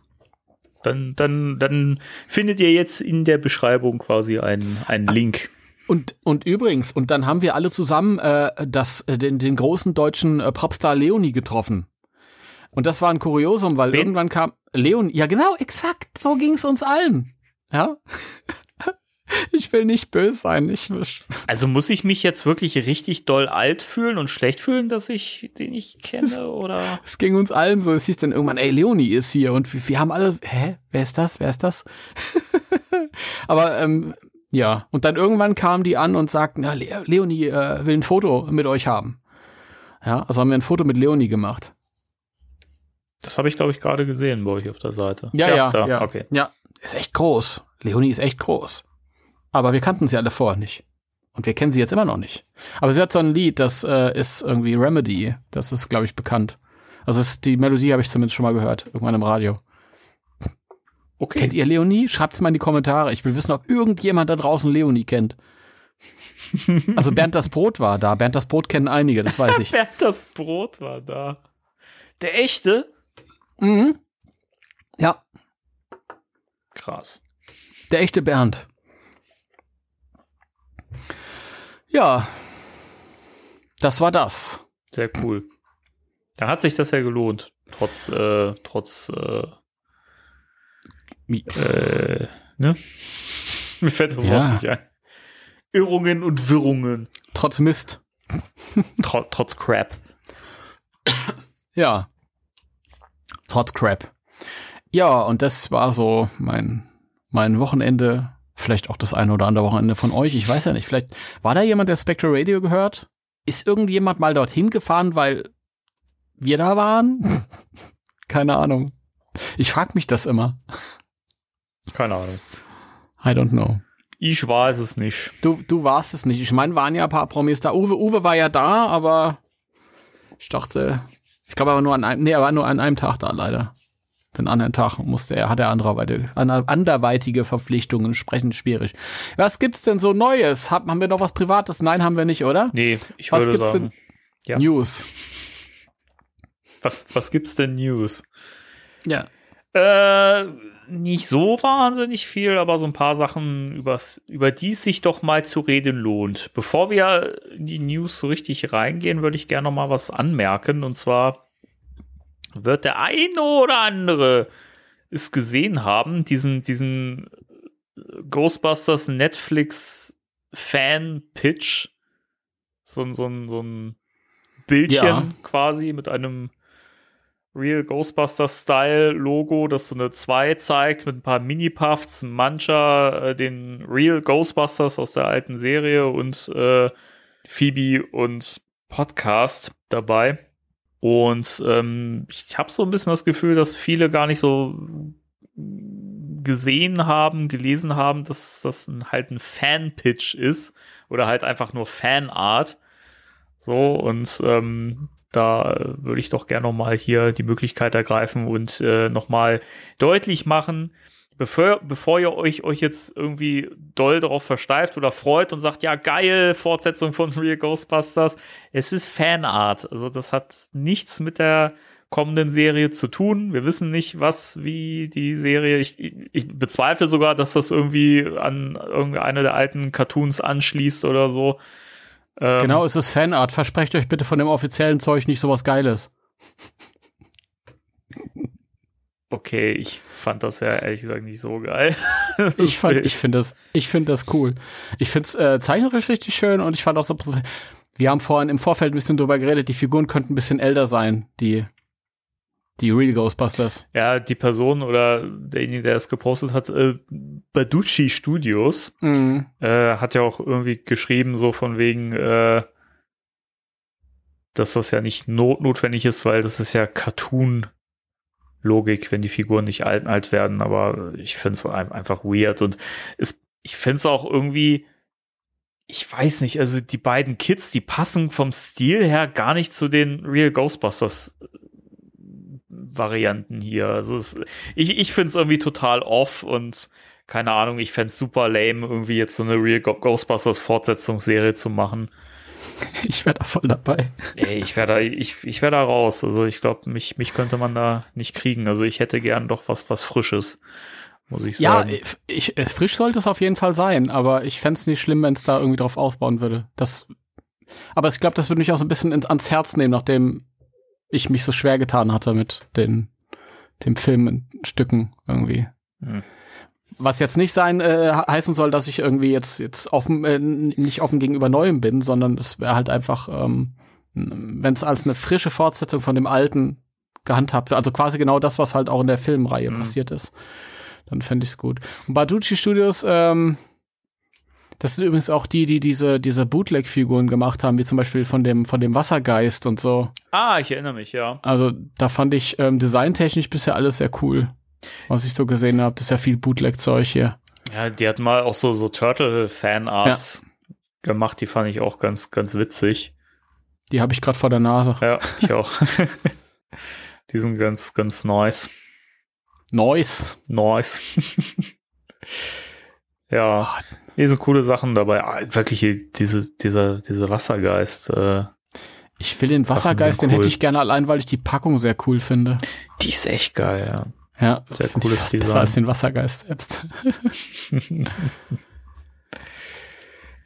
dann, dann, dann findet ihr jetzt in der Beschreibung quasi einen, einen Link. Und, und übrigens, und dann haben wir alle zusammen äh, das, äh, den, den großen deutschen äh, Popstar Leonie getroffen. Und das war ein Kuriosum, weil Wen? irgendwann kam Leon, ja genau, exakt, so ging's uns allen. Ja. ich will nicht böse sein. Ich, Also muss ich mich jetzt wirklich richtig doll alt fühlen und schlecht fühlen, dass ich den nicht kenne, oder? es ging uns allen so. Es hieß dann irgendwann, ey, Leonie ist hier. Und wir, wir haben alle, hä, wer ist das? Wer ist das? Aber ähm, ja, und dann irgendwann kamen die an und sagten, ja, Le Leonie äh, will ein Foto mit euch haben. Ja, also haben wir ein Foto mit Leonie gemacht. Das habe ich, glaube ich, gerade gesehen bei euch auf der Seite. Ja, ja, da, ja. okay. Ja, ist echt groß. Leonie ist echt groß. Aber wir kannten sie alle vorher nicht. Und wir kennen sie jetzt immer noch nicht. Aber sie hat so ein Lied, das äh, ist irgendwie Remedy. Das ist, glaube ich, bekannt. Also ist, die Melodie habe ich zumindest schon mal gehört, irgendwann im Radio. Okay. Kennt ihr Leonie? Schreibt's mal in die Kommentare. Ich will wissen, ob irgendjemand da draußen Leonie kennt. Also Bernd das Brot war da. Bernd das Brot kennen einige, das weiß ich. Bernd das Brot war da. Der echte? Mhm. Ja, Krass. der echte Bernd. Ja, das war das. Sehr cool. Dann hat sich das ja gelohnt. Trotz, äh, trotz, äh, äh, ne? Mir fällt das Ja. Wort nicht ein. Irrungen und Wirrungen. Trotz Mist. Tro trotz Crap. Ja. Trotz Crap. Ja, und das war so mein, mein Wochenende. Vielleicht auch das eine oder andere Wochenende von euch. Ich weiß ja nicht. Vielleicht war da jemand, der Spectre Radio gehört? Ist irgendjemand mal dorthin gefahren, weil wir da waren? Keine Ahnung. Ich frag mich das immer. Keine Ahnung. I don't know. Ich weiß es nicht. Du, du warst es nicht. Ich meine, waren ja ein paar Promis da. Uwe, Uwe war ja da, aber ich dachte, ich glaube, er war nur an einem, nee, er war nur an einem Tag da, leider. Den anderen Tag musste er, hat er anderweitige, ander- anderweitige Verpflichtungen, sprechen schwierig. Was gibt's denn so Neues? Haben, haben wir noch was Privates? Nein, haben wir nicht, oder? Nee, ich Was würde gibt's sagen. Ja. News. Was, was gibt's denn News? Ja. Äh, nicht so wahnsinnig viel, aber so ein paar Sachen, übers, über die es sich doch mal zu reden lohnt. Bevor wir in die News so richtig reingehen, würde ich gerne noch mal was anmerken. Und zwar wird der eine oder andere es gesehen haben, diesen, diesen Ghostbusters Netflix Fan-Pitch. So, ein- so, ein- so ein Bildchen Ja. quasi mit einem Real Ghostbusters-Style-Logo, das so eine 2 zeigt mit ein paar Mini-Puffs, mancher äh, den Real Ghostbusters aus der alten Serie und äh, Phoebe und Podcast dabei. Und ähm, ich habe so ein bisschen das Gefühl, dass viele gar nicht so gesehen haben, gelesen haben, dass das ein, halt ein Fan-Pitch ist oder halt einfach nur Fanart. So, und ähm, da würde ich doch gerne nochmal hier die Möglichkeit ergreifen und äh, nochmal deutlich machen, bevor, bevor ihr euch, euch jetzt irgendwie doll darauf versteift oder freut und sagt, ja, geil, Fortsetzung von Real Ghostbusters, es ist Fanart. Also das hat nichts mit der kommenden Serie zu tun. Wir wissen nicht, was, wie die Serie, ich, ich bezweifle sogar, dass das irgendwie an irgendeine der alten Cartoons anschließt oder so. Ähm, Genau, es ist Fanart. Versprecht euch bitte von dem offiziellen Zeug nicht sowas Geiles. Okay, ich fand das ja ehrlich gesagt nicht so geil. Ich fand, ich finde das, ich finde das cool. Ich finde es äh, zeichnerisch richtig schön und ich fand auch so, wir haben vorhin im Vorfeld ein bisschen drüber geredet, die Figuren könnten ein bisschen älter sein, die, die Real Ghostbusters. Ja, die Person oder derjenige, der es gepostet hat, äh, Baducci Studios, Mhm. äh, hat ja auch irgendwie geschrieben, so von wegen, äh, dass das ja nicht not notwendig ist, weil das ist ja Cartoon-Logik, wenn die Figuren nicht alt, alt werden, aber ich finde es einfach weird und es, ich finde es auch irgendwie, ich weiß nicht, also die beiden Kids, die passen vom Stil her gar nicht zu den Real Ghostbusters Varianten hier. Also es, ich, ich finde es irgendwie total off und keine Ahnung, ich fände es super lame, irgendwie jetzt so eine Real Ghostbusters Fortsetzungsserie zu machen. Ich wäre da voll dabei. Ey, ich wäre da, ich, ich wäre da raus. Also ich glaube, mich, mich könnte man da nicht kriegen. Also ich hätte gern doch was, was Frisches, muss ich Ja, sagen. ich, ich, frisch sollte es auf jeden Fall sein, aber ich fänd's nicht schlimm, wenn es da irgendwie drauf ausbauen würde. Das, aber ich glaube, das würde mich auch so ein bisschen ins, ans Herz nehmen, nachdem ich mich so schwer getan hatte mit den, dem Filmstücken irgendwie. Hm. Was jetzt nicht sein äh, heißen soll, dass ich irgendwie jetzt jetzt offen äh, nicht offen gegenüber Neuem bin, sondern es wäre halt einfach, ähm, wenn es als eine frische Fortsetzung von dem alten gehandhabt wird, also quasi genau das, was halt auch in der Filmreihe Mhm. passiert ist, dann fände ich es gut. Und Barducci Studios, ähm, das sind übrigens auch die, die diese diese Bootleg-Figuren gemacht haben, wie zum Beispiel von dem von dem Wassergeist und so. Ah, ich erinnere mich, ja. Also da fand ich ähm, designtechnisch bisher alles sehr cool, was ich so gesehen habe. Das ist ja viel Bootleg-Zeug hier. Ja, die hatten mal auch so, so Turtle-Fanarts gemacht, die fand ich auch ganz, ganz witzig. Die habe ich gerade vor der Nase. Ja, ich auch. die sind ganz, ganz nice. Noise. Nice. ja, hier sind coole Sachen dabei. Ah, wirklich, diese, dieser, dieser Wassergeist, äh, Ich will den Wassergeist, sind den hätte cool. ich gerne allein, weil ich die Packung sehr cool finde. die ist echt geil, ja. Ja, Sehr ich cooles fast Design. besser als den Wassergeist selbst.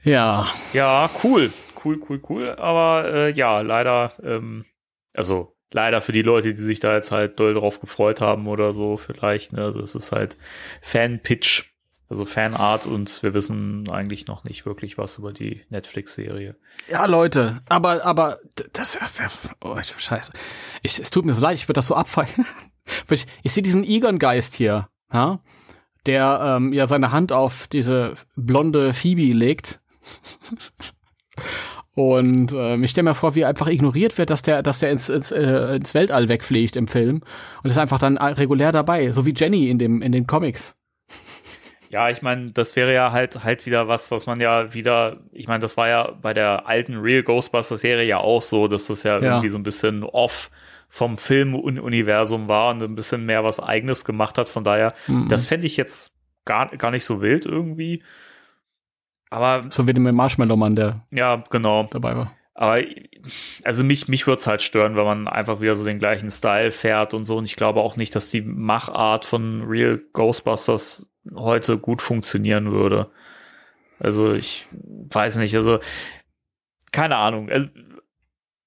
ja, Ja, cool. Cool, cool, cool. Aber äh, ja, leider, ähm, also leider für die Leute, die sich da jetzt halt doll drauf gefreut haben oder so, vielleicht. Ne? Also es ist halt Fan-Pitch, also Fanart und wir wissen eigentlich noch nicht wirklich was über die Netflix-Serie. ja, Leute, aber aber das oh, Scheiße. Ich, es tut mir so leid, ich würde das so abfeiern. ich ich sehe diesen Egon-Geist hier, ja, der ähm, ja seine Hand auf diese blonde Phoebe legt. Und ähm, ich stelle mir vor, wie einfach ignoriert wird, dass der, dass der ins, ins, äh, ins Weltall wegfliegt im Film und ist einfach dann regulär dabei, so wie Jenny in dem in den Comics. Ja, ich meine, das wäre ja halt halt wieder was, was man ja wieder, ich meine, das war ja bei der alten Real Ghostbusters Serie ja auch so, dass das ja, Ja. irgendwie so ein bisschen off vom Filmuniversum war und ein bisschen mehr was eigenes gemacht hat. Von daher, Mhm. das fände ich jetzt gar, gar nicht so wild irgendwie. Aber So wie dem Marshmallow-Mann, der ja, genau. dabei war. Aber also mich, mich würde es halt stören, wenn man einfach wieder so den gleichen Style fährt und so. Und ich glaube auch nicht, dass die Machart von Real Ghostbusters heute gut funktionieren würde. Also ich weiß nicht, also keine Ahnung. Also,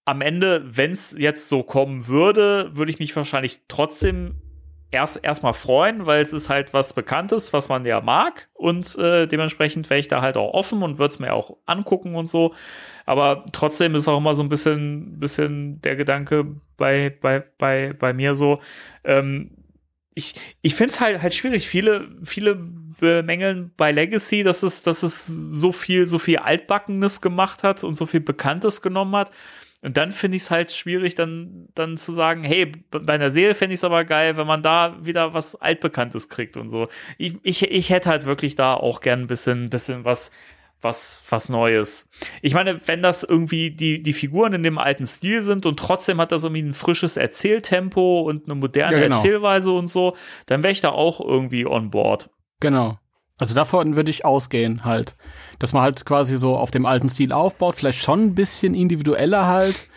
am Ende, wenn es jetzt so kommen würde, würde ich mich wahrscheinlich trotzdem erst erstmal freuen, weil es ist halt was Bekanntes, was man ja mag und äh, dementsprechend wäre ich da halt auch offen und würde es mir auch angucken und so. Aber trotzdem ist auch immer so ein bisschen, bisschen der Gedanke bei, bei, bei, bei mir so, ähm, ich, ich finde es halt, halt schwierig. Viele, viele bemängeln bei Legacy, dass es, dass es so viel, so viel Altbackenes gemacht hat und so viel Bekanntes genommen hat. Und dann finde ich es halt schwierig, dann, dann zu sagen, hey, bei einer Serie fände ich es aber geil, wenn man da wieder was Altbekanntes kriegt und so. Ich, ich, ich hätte halt wirklich da auch gern ein bisschen, bisschen was, was, was Neues. Ich meine, wenn das irgendwie die, die Figuren in dem alten Stil sind und trotzdem hat das irgendwie ein frisches Erzähltempo und eine moderne Ja, genau. Erzählweise und so, dann wäre ich da auch irgendwie on board. Genau. Also davon würde ich ausgehen halt. Dass man halt quasi so auf dem alten Stil aufbaut, vielleicht schon ein bisschen individueller halt.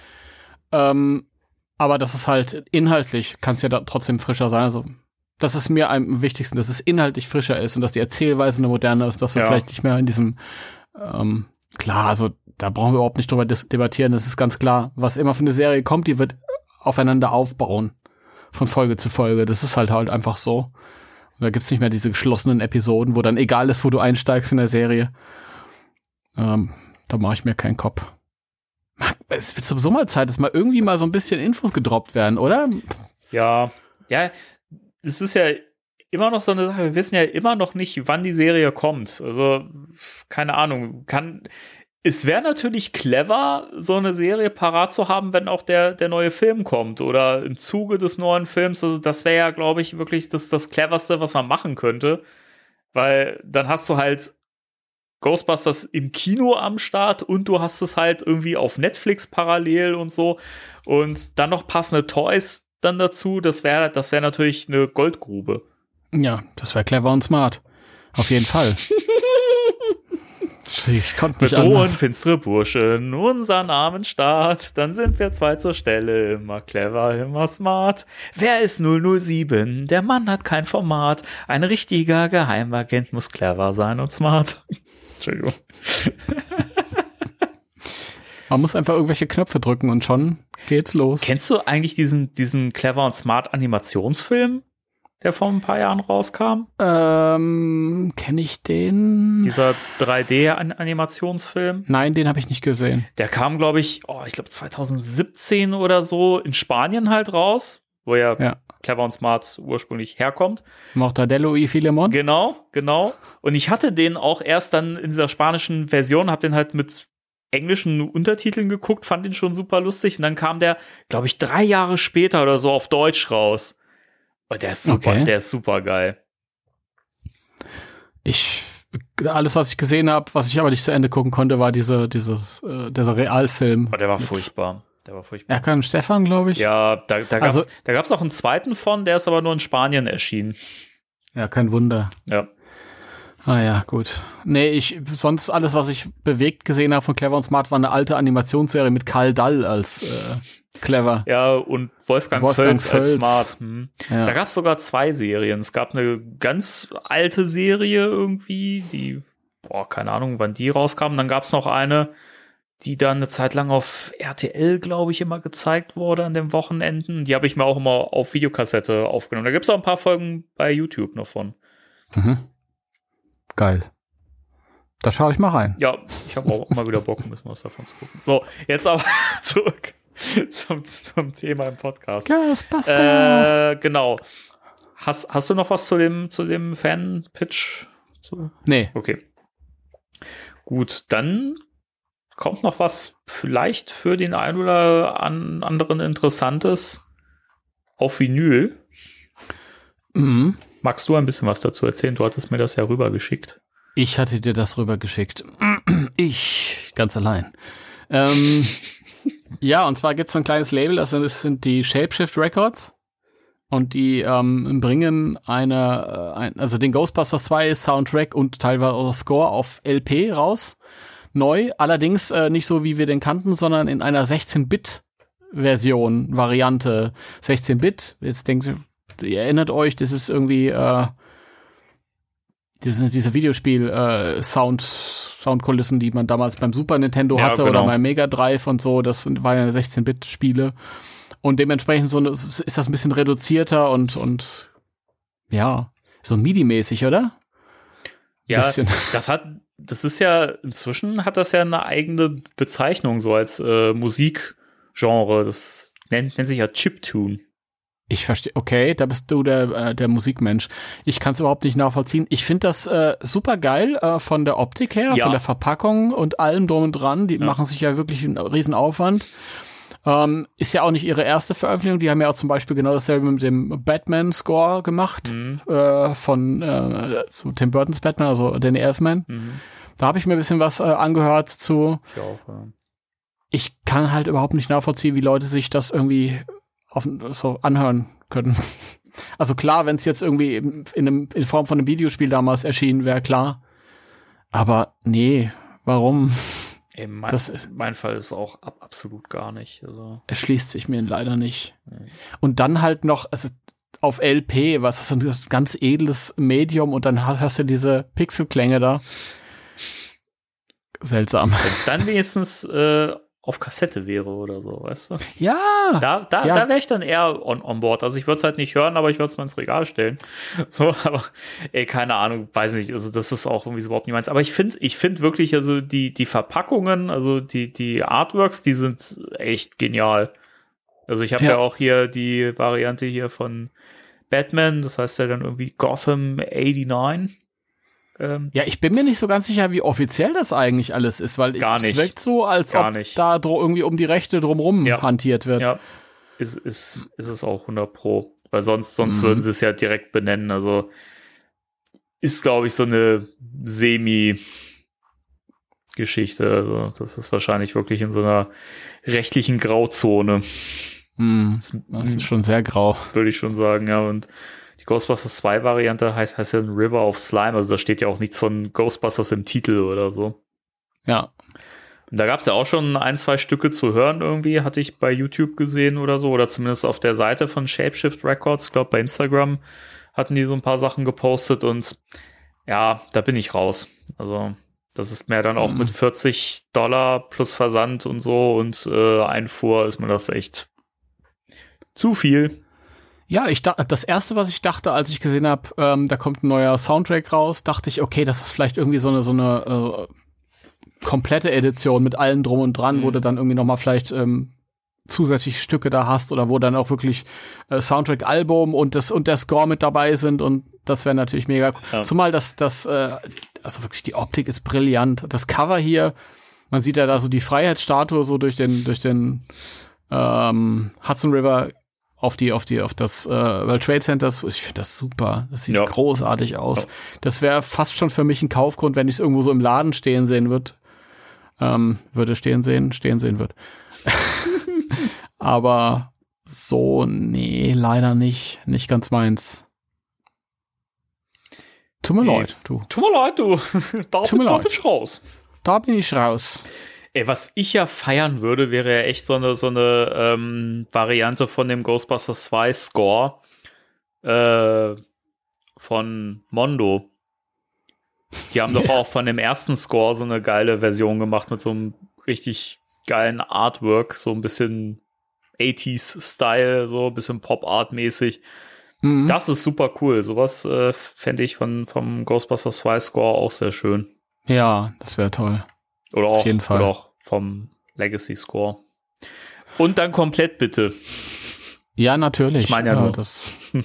Ähm, aber das ist halt inhaltlich, kann es ja da trotzdem frischer sein. Also das ist mir am wichtigsten, dass es inhaltlich frischer ist und dass die Erzählweise eine moderne ist, dass wir Ja. vielleicht nicht mehr in diesem ähm, klar, also da brauchen wir überhaupt nicht drüber debattieren, das ist ganz klar. Was immer für eine Serie kommt, die wird aufeinander aufbauen. Von Folge zu Folge. Das ist halt halt einfach so. Da gibt's nicht mehr diese geschlossenen Episoden, wo dann egal ist, wo du einsteigst in der Serie. Ähm, da mache ich mir keinen Kopf. Es wird sowieso mal Zeit, dass mal irgendwie mal so ein bisschen Infos gedroppt werden, oder? Ja, ja, es ist ja immer noch so eine Sache. Wir wissen ja immer noch nicht, wann die Serie kommt. Also, keine Ahnung. Kann, es wäre natürlich clever, so eine Serie parat zu haben, wenn auch der, der neue Film kommt oder im Zuge des neuen Films. Also, das wäre ja, glaube ich, wirklich das, das cleverste, was man machen könnte. Weil dann hast du halt Ghostbusters im Kino am Start und du hast es halt irgendwie auf Netflix parallel und so. Und dann noch passende Toys dann dazu. Das wäre das wäre natürlich eine Goldgrube. Ja, das wäre clever und smart. Auf jeden Fall. Ich konnte nicht Bedrohen anders. finstere Burschen, unser Namen Start, dann sind wir zwei zur Stelle, immer clever, immer smart. Wer ist 007? Der Mann hat kein Format. Ein richtiger Geheimagent muss clever sein und smart. Entschuldigung. Man muss einfach irgendwelche Knöpfe drücken und schon geht's los. Kennst du eigentlich diesen, diesen clever und smart Animationsfilm, der vor ein paar Jahren rauskam? Ähm, kenne ich den? Dieser 3D-Animationsfilm? Nein, den habe ich nicht gesehen. Der kam, glaube ich, oh, ich glaube 2017 oder so in Spanien halt raus, wo ja, Ja. Clever und Smart ursprünglich herkommt. Mortadello y Filemon? Genau, genau. Und ich hatte den auch erst dann in dieser spanischen Version, hab den halt mit englischen Untertiteln geguckt, fand den schon super lustig. Und dann kam der, glaube ich, drei Jahre später oder so auf Deutsch raus. Und der ist super, Okay. der ist super geil. Ich alles, was ich gesehen habe, was ich aber nicht zu Ende gucken konnte, war diese, dieses, äh, dieser Realfilm. Aber der war furchtbar. Der war furchtbar. Erkan Stefan, glaube ich. Ja, da, da gab's, Also- da gab's noch einen zweiten von, der ist aber nur in Spanien erschienen. Ja, kein Wunder. Ja. Ah ja, gut. Nee, ich, sonst alles, was ich bewegt gesehen habe von Clever und Smart, war eine alte Animationsserie mit Karl Dall als äh, Clever. Ja, und Wolfgang, Wolfgang Völz als. Smart. Hm. Ja. Da gab es sogar zwei Serien. Es gab eine ganz alte Serie irgendwie, die, boah, keine Ahnung, wann die rauskam. Dann gab es noch eine, die dann eine Zeit lang auf RTL, glaube ich, immer gezeigt wurde an den Wochenenden. Die habe ich mir auch immer auf Videokassette aufgenommen. Da gibt es auch ein paar Folgen bei YouTube noch von. Mhm. Geil. Da schaue ich mal rein. Ja, ich habe auch mal wieder Bock, ein bisschen was davon zu gucken. So, jetzt aber zurück zum, zum Thema im Podcast. Ghostbuster. Äh, genau. Hast, hast du noch was zu dem, zu dem Fan-Pitch? Nee. Okay. Gut, dann kommt noch was vielleicht für den einen oder an, anderen Interessantes auf Vinyl. Mhm. Magst du ein bisschen was dazu erzählen? Du hattest mir das ja rübergeschickt. Ich hatte dir das rübergeschickt. Ich, ganz allein. Ähm, ja, und zwar gibt's so ein kleines Label, also das sind die Shapeshift Records. Und die ähm, bringen eine, äh, ein, also den Ghostbusters 2 Soundtrack und teilweise auch Score auf LP raus. Neu, allerdings äh, nicht so, wie wir den kannten, sondern in einer 16-Bit-Version, Variante. 16-Bit, jetzt denkt ihr, erinnert euch, das ist irgendwie äh, diese, diese Videospiel äh, Sound Soundkulissen, die man damals beim Super Nintendo Ja, hatte genau. oder beim Mega Drive und so, das waren ja 16-Bit Spiele und dementsprechend so ist das ein bisschen reduzierter und und ja, so MIDI-mäßig, oder? Ja, Bisschen. das hat, das ist ja, inzwischen hat das ja eine eigene Bezeichnung, so als äh, Musikgenre. Das nennt, nennt sich ja Chiptune. Ich verstehe. Okay, da bist du der, äh, der Musikmensch. Ich kann es überhaupt nicht nachvollziehen. Ich finde das äh, super geil äh, von der Optik her, Ja. von der Verpackung und allem drum und dran. Die machen sich ja wirklich einen riesen Aufwand. Ähm, ist ja auch nicht ihre erste Veröffentlichung. Die haben ja auch zum Beispiel genau dasselbe mit dem Batman-Score gemacht Mhm. äh, von äh, zu Tim Burtons Batman, also Danny Elfman. Mhm. Da habe ich mir ein bisschen was äh, angehört zu. Ich auch, ja. Ich kann halt überhaupt nicht nachvollziehen, wie Leute sich das irgendwie auf, so anhören können. Also klar, wenn es jetzt irgendwie in, in, einem, in Form von einem Videospiel damals erschienen wäre, klar. Aber nee, warum? Ey, mein, Das ist- mein Fall ist auch ab, absolut gar nicht. Also, Erschließt sich mir leider nicht. Und dann halt noch, also auf LP, was ist ein ganz edles Medium und dann hast du diese Pixelklänge da. Seltsam. Wenn es dann wenigstens äh, auf Kassette wäre oder so, weißt du? Ja, Da, da, Ja. da wäre ich dann eher on, on board. Also ich würde es halt nicht hören, aber ich würde es mal ins Regal stellen. So, aber ey, keine Ahnung, weiß nicht. Also das ist auch irgendwie so überhaupt nicht meins. Aber ich finde, ich finde wirklich, also die, die Verpackungen, also die, die Artworks, die sind echt genial. Also ich habe ja. Ja. auch hier die Variante hier von Batman, das heißt ja dann irgendwie Gotham 89. Ähm, Ja, ich bin mir nicht so ganz sicher, wie offiziell das eigentlich alles ist, weil Gar es nicht. wirkt so, als Gar ob nicht. da irgendwie um die Rechte drumrum Ja. hantiert wird. Ja, ist, ist, ist es auch 100 Pro. Weil sonst, sonst Mhm. würden sie es ja direkt benennen. Also ist, glaube ich, so eine Semi-Geschichte. Also das ist wahrscheinlich wirklich in so einer rechtlichen Grauzone, Hm, das ist schon sehr grau. würde ich schon sagen. Ja, und die Ghostbusters 2 Variante heißt, heißt ja ein River of Slime. Also da steht ja auch nichts von Ghostbusters im Titel oder so. Ja. Da gab es ja auch schon ein, zwei Stücke zu hören irgendwie, hatte ich bei YouTube gesehen oder so, oder zumindest auf der Seite von Shapeshift Records. Ich glaube, bei Instagram hatten die so ein paar Sachen gepostet und ja, da bin ich raus. Also, das ist mir dann auch Mhm. mit 40 Dollar plus Versand und so und äh, Einfuhr ist mir das echt zu viel. Ja, ich dachte, das erste, was ich dachte, als ich gesehen habe, ähm, da kommt ein neuer Soundtrack raus, dachte ich, okay, das ist vielleicht irgendwie so eine so eine äh, komplette Edition mit allem drum und dran, wo Mhm. du dann irgendwie noch mal vielleicht ähm, zusätzliche Stücke da hast oder wo dann auch wirklich äh, Soundtrack-Album und das und der Score mit dabei sind und das wäre natürlich mega. cool. Ja. Zumal das das äh, also wirklich die Optik ist brillant. Das Cover hier, man sieht ja da so die Freiheitsstatue so durch den durch den ähm, Hudson River auf die auf die auf das äh, World Trade Center. Ich finde das super. Das sieht Ja. großartig aus. Das wäre fast schon für mich ein Kaufgrund, wenn ich es irgendwo so im Laden stehen sehen würde. Ähm, würde stehen sehen, stehen sehen wird. Aber so, nee, leider nicht. Nicht ganz meins. Tut mir leid, du. Tut mir leid, du. da, mir da bin ich raus. Da bin ich raus. Ey, was ich ja feiern würde, wäre ja echt so eine, so eine ähm, Variante von dem Ghostbusters 2 Score äh, von Mondo. Die haben doch auch von dem ersten Score so eine geile Version gemacht mit so einem richtig geilen Artwork, so ein bisschen 80s-Style, so ein bisschen Pop-Art-mäßig. Mhm. Das ist super cool. Sowas äh, fände ich von, vom Ghostbusters 2 Score auch sehr schön. Ja, das wäre toll. Oder auch, jeden Fall. Oder auch vom Legacy Score. Und dann komplett bitte. Ja, natürlich. Ich meine ja nur. Das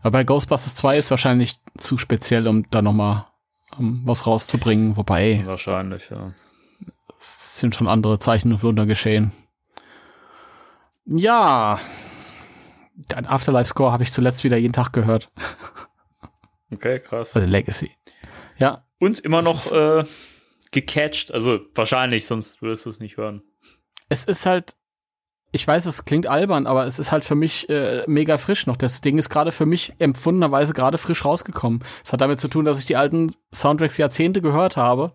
Aber bei Ghostbusters 2 ist wahrscheinlich zu speziell, um da noch mal um, was rauszubringen. Wobei, Wahrscheinlich, ja. es sind schon andere Zeichen und Wunder geschehen. Ja. Dein Afterlife-Score habe ich zuletzt wieder jeden Tag gehört. Okay, krass. Also Legacy. Ja, Und immer noch äh, gecatcht. Also wahrscheinlich, sonst würdest du es nicht hören. es ist halt, ich weiß, es klingt albern, aber es ist halt für mich äh, mega frisch noch. Das Ding ist gerade für mich empfundenerweise gerade frisch rausgekommen. Es hat damit zu tun, dass ich die alten Soundtracks Jahrzehnte gehört habe.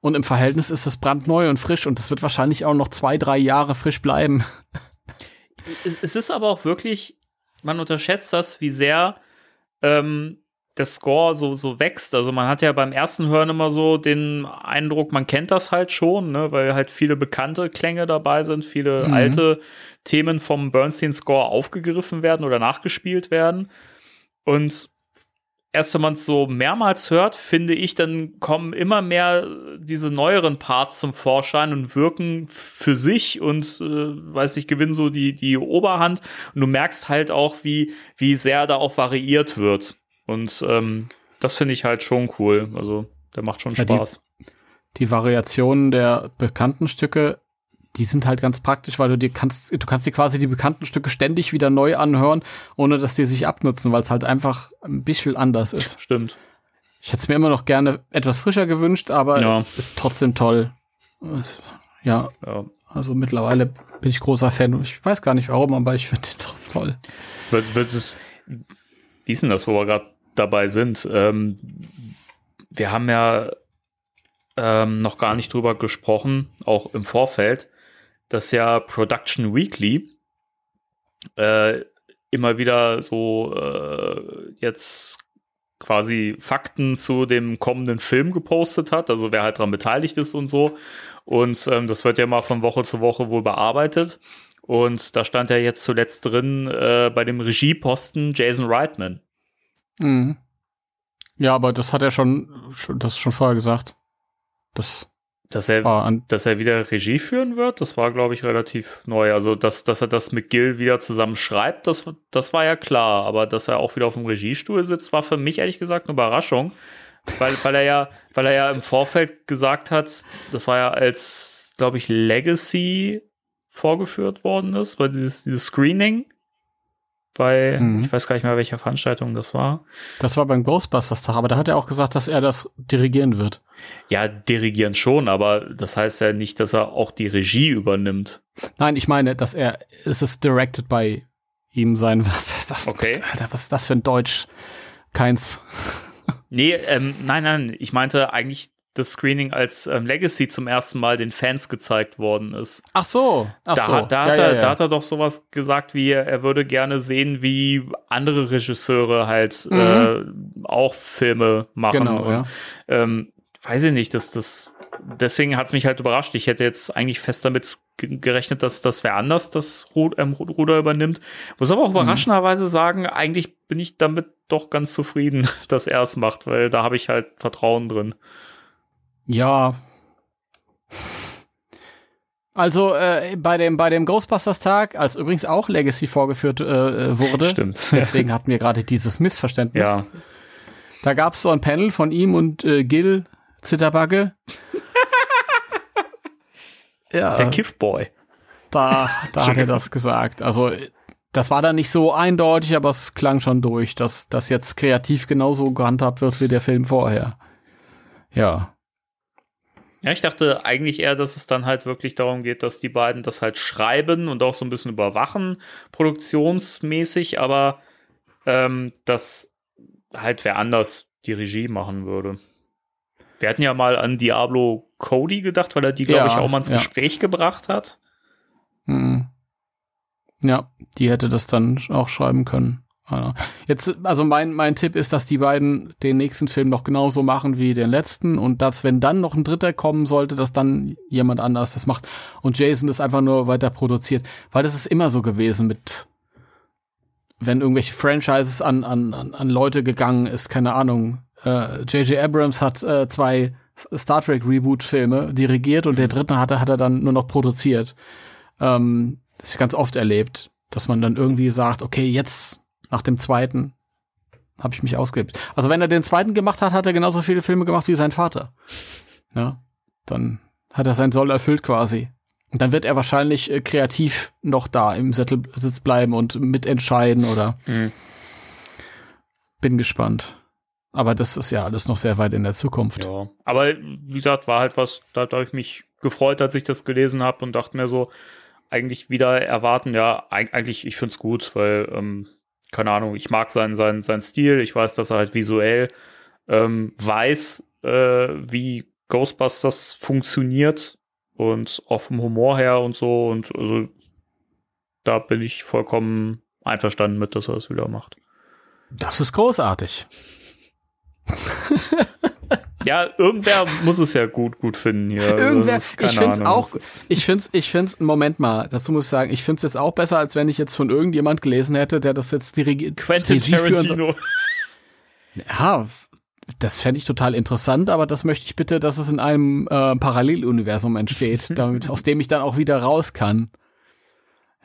Und im Verhältnis ist es brandneu und frisch und es wird wahrscheinlich auch noch zwei, drei Jahre frisch bleiben. Es, es ist aber auch wirklich, man unterschätzt das, wie sehr ähm, der Score so, so wächst. Also man hat ja beim ersten Hören immer so den Eindruck, man kennt das halt schon, ne, weil halt viele bekannte Klänge dabei sind, viele Mhm. alte Themen vom Bernstein-Score aufgegriffen werden oder nachgespielt werden. Und erst wenn man es so mehrmals hört, finde ich, dann kommen immer mehr diese neueren Parts zum Vorschein und wirken für sich und äh, weiß ich, gewinnen so die, die Oberhand. Und du merkst halt auch, wie, wie sehr da auch variiert wird. Und ähm, das finde ich halt schon cool. Also, der macht schon Ja, die- Spaß. Die Variationen der bekannten Stücke, die sind halt ganz praktisch, weil du dir kannst, du kannst dir quasi die bekannten Stücke ständig wieder neu anhören, ohne dass die sich abnutzen, weil es halt einfach ein bisschen anders ist. Stimmt. Ich hätte es mir immer noch gerne etwas frischer gewünscht, aber Ja. ist trotzdem toll. Ja, Ja. also mittlerweile bin ich großer Fan. Ich weiß gar nicht warum, aber ich finde den doch toll. Wird, wird es, wie ist denn das, wo wir gerade dabei sind? Ähm, wir haben ja ähm, noch gar nicht drüber gesprochen, auch im Vorfeld, dass ja Production Weekly äh, immer wieder so äh, jetzt quasi Fakten zu dem kommenden Film gepostet hat, also wer halt dran beteiligt ist und so. Und ähm, das wird ja mal von Woche zu Woche wohl bearbeitet. Und da stand ja jetzt zuletzt drin äh, bei dem Regieposten Jason Reitman. Mhm. Ja, aber das hat er schon, schon das schon vorher gesagt. Das Dass er, war an, dass er wieder Regie führen wird, das war, glaube ich, relativ neu. Also, dass, dass er das mit Gil wieder zusammen schreibt, das, das war ja klar. Aber dass er auch wieder auf dem Regiestuhl sitzt, war für mich ehrlich gesagt eine Überraschung. Weil, weil er ja, weil er ja im Vorfeld gesagt hat, das war ja als, glaube ich, Legacy vorgeführt worden ist, bei dieses, dieses Screening. Bei, Mhm. ich weiß gar nicht mehr, welcher Veranstaltung das war. das war beim Ghostbusters-Tag, aber da hat er auch gesagt, dass er das dirigieren wird. Ja, dirigieren schon, aber das heißt ja nicht, dass er auch die Regie übernimmt. Nein, ich meine, dass er, es ist directed by ihm sein. Was ist das? Okay. Alter, was ist das für ein Deutsch? Keins. Nee, ähm, nein, nein, ich meinte eigentlich das Screening als ähm, Legacy zum ersten Mal den Fans gezeigt worden ist. Ach so, ach da, so. hat- da, Ja, hat ja, er, ja. da hat er doch sowas gesagt, wie er, er würde gerne sehen, wie andere Regisseure halt äh, auch Filme machen. Mhm. Genau, und, ja. ähm, weiß ich nicht, dass das deswegen hat es mich halt überrascht. Ich hätte jetzt eigentlich fest damit ge- gerechnet, dass das wer anders das Ru ähm, Ru- Ruder übernimmt. Muss aber auch Mhm. überraschenderweise sagen, eigentlich bin ich damit doch ganz zufrieden, dass er es macht, weil da habe ich halt Vertrauen drin. Ja. Also äh, bei dem bei dem Ghostbusters Tag, als übrigens auch Legacy vorgeführt äh, wurde, Stimmt. deswegen hatten wir gerade dieses Missverständnis. Ja, Da gab es so ein Panel von ihm und äh, Gil Zitterbacke. ja, der Kiffboy. da, da hat er das gesagt. Also das war dann nicht so eindeutig, aber es klang schon durch, dass das jetzt kreativ genauso gehandhabt wird wie der Film vorher. Ja. Ja, ich dachte eigentlich eher, dass es dann halt wirklich darum geht, dass die beiden das halt schreiben und auch so ein bisschen überwachen, produktionsmäßig, aber ähm, dass halt wer anders die Regie machen würde. Wir hatten ja mal an Diablo Cody gedacht, weil er die, glaube Ja, ich, auch mal ins ja. Gespräch gebracht hat. Hm. Ja, die hätte das dann auch schreiben können. Jetzt, also mein, mein Tipp ist, dass die beiden den nächsten Film noch genauso machen wie den letzten und dass, wenn dann noch ein dritter kommen sollte, dass dann jemand anders das macht und Jason das einfach nur weiter produziert. Weil das ist immer so gewesen mit, wenn irgendwelche Franchises an, an, an, Leute gegangen ist, keine Ahnung. Äh, J.J. Abrams hat äh, zwei Star Trek Reboot-Filme dirigiert und der dritte hat er, hat er dann nur noch produziert. Ähm, das ist ganz oft erlebt, dass man dann irgendwie sagt, okay, jetzt nach dem zweiten habe ich mich ausgelebt. Also wenn er den zweiten gemacht hat, hat er genauso viele Filme gemacht wie sein Vater. Ja, dann hat er sein Soll erfüllt quasi. Und dann wird er wahrscheinlich äh, kreativ noch da im Sättelsitz bleiben und mitentscheiden oder Mhm. bin gespannt. Aber das ist ja alles noch sehr weit in der Zukunft. Ja. Aber wie gesagt, war halt was, da habe ich mich gefreut, als ich das gelesen habe und dachte mir so, eigentlich wieder erwarten, ja, eig- eigentlich, ich finde es gut, weil, ähm, keine Ahnung, ich mag seinen, seinen, seinen Stil, ich weiß, dass er halt visuell ähm, weiß, äh, wie Ghostbusters funktioniert und auch vom Humor her und so und also da bin ich vollkommen einverstanden mit, dass er das wieder macht. Das ist großartig. Ja, irgendwer muss es ja gut, gut finden hier. Also, Irgendwer, keine ich find's Ahnung, auch, ich find's, ich find's, Moment mal, dazu muss ich sagen, ich find's jetzt auch besser, als wenn ich jetzt von irgendjemand gelesen hätte, der das jetzt dirigiert. Quentin Regie. Tarantino. Ja, das fände ich total interessant, aber das möchte ich bitte, dass es in einem äh, Paralleluniversum entsteht, damit, aus dem ich dann auch wieder raus kann.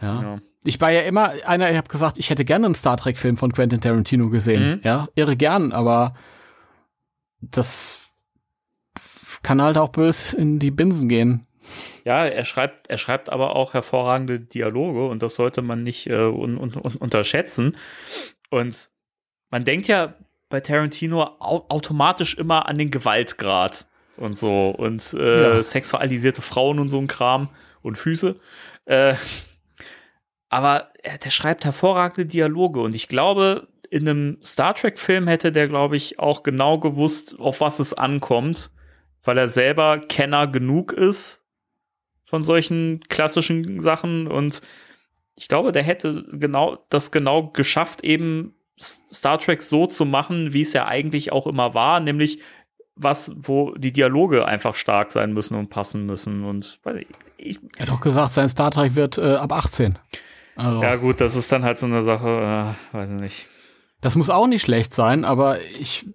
Ja. Ja. Ich war ja immer einer, ich habe gesagt, ich hätte gerne einen Star Trek-Film von Quentin Tarantino gesehen. Mhm. Ja, irre gern, aber das kann halt auch bös in die Binsen gehen. Ja, er schreibt, er schreibt aber auch hervorragende Dialoge und das sollte man nicht äh, un, un, un, unterschätzen. Und man denkt ja bei Tarantino au automatisch immer an den Gewaltgrad und so und äh, Ja. sexualisierte Frauen und so ein Kram und Füße. Äh, aber er, der schreibt hervorragende Dialoge und ich glaube, in einem Star Trek-Film hätte der, glaube ich, auch genau gewusst, auf was es ankommt, weil er selber Kenner genug ist von solchen klassischen Sachen und ich glaube, der hätte genau das genau geschafft, eben Star Trek so zu machen, wie es ja eigentlich auch immer war, nämlich was, wo die Dialoge einfach stark sein müssen und passen müssen und ich, Er hat auch gesagt, sein Star Trek wird äh, ab 18. Also, ja gut, das ist dann halt so eine Sache, äh, weiß ich nicht. das muss auch nicht schlecht sein, aber ich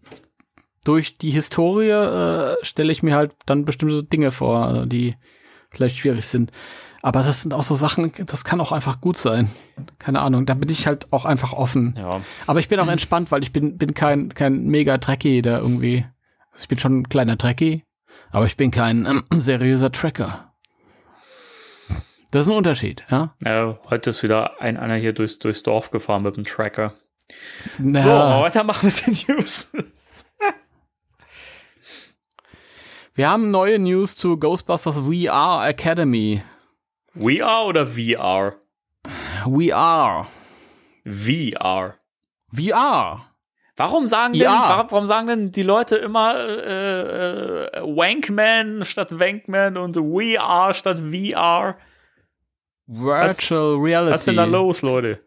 durch die Historie äh, stelle ich mir halt dann bestimmte Dinge vor, äh, die vielleicht schwierig sind. Aber das sind auch so Sachen, das kann auch einfach gut sein. Keine Ahnung, da bin ich halt auch einfach offen. Ja, Aber ich bin auch entspannt, weil ich bin, bin kein, kein mega Trekkie, der irgendwie. Also ich bin schon ein kleiner Trekkie, aber ich bin kein ähm, seriöser Tracker. Das ist ein Unterschied, ja. äh, heute ist wieder ein einer hier durchs, durchs Dorf gefahren mit dem Tracker. Na, So, weitermachen mit den News. Wir haben neue News zu Ghostbusters VR Academy. We are oder VR? VR. VR. VR. Warum sagen, denn, Ja. warum, warum sagen denn die Leute immer äh, äh, Wankman statt Wankman und We Are statt VR? Virtual Reality. Was ist denn da los, Leute?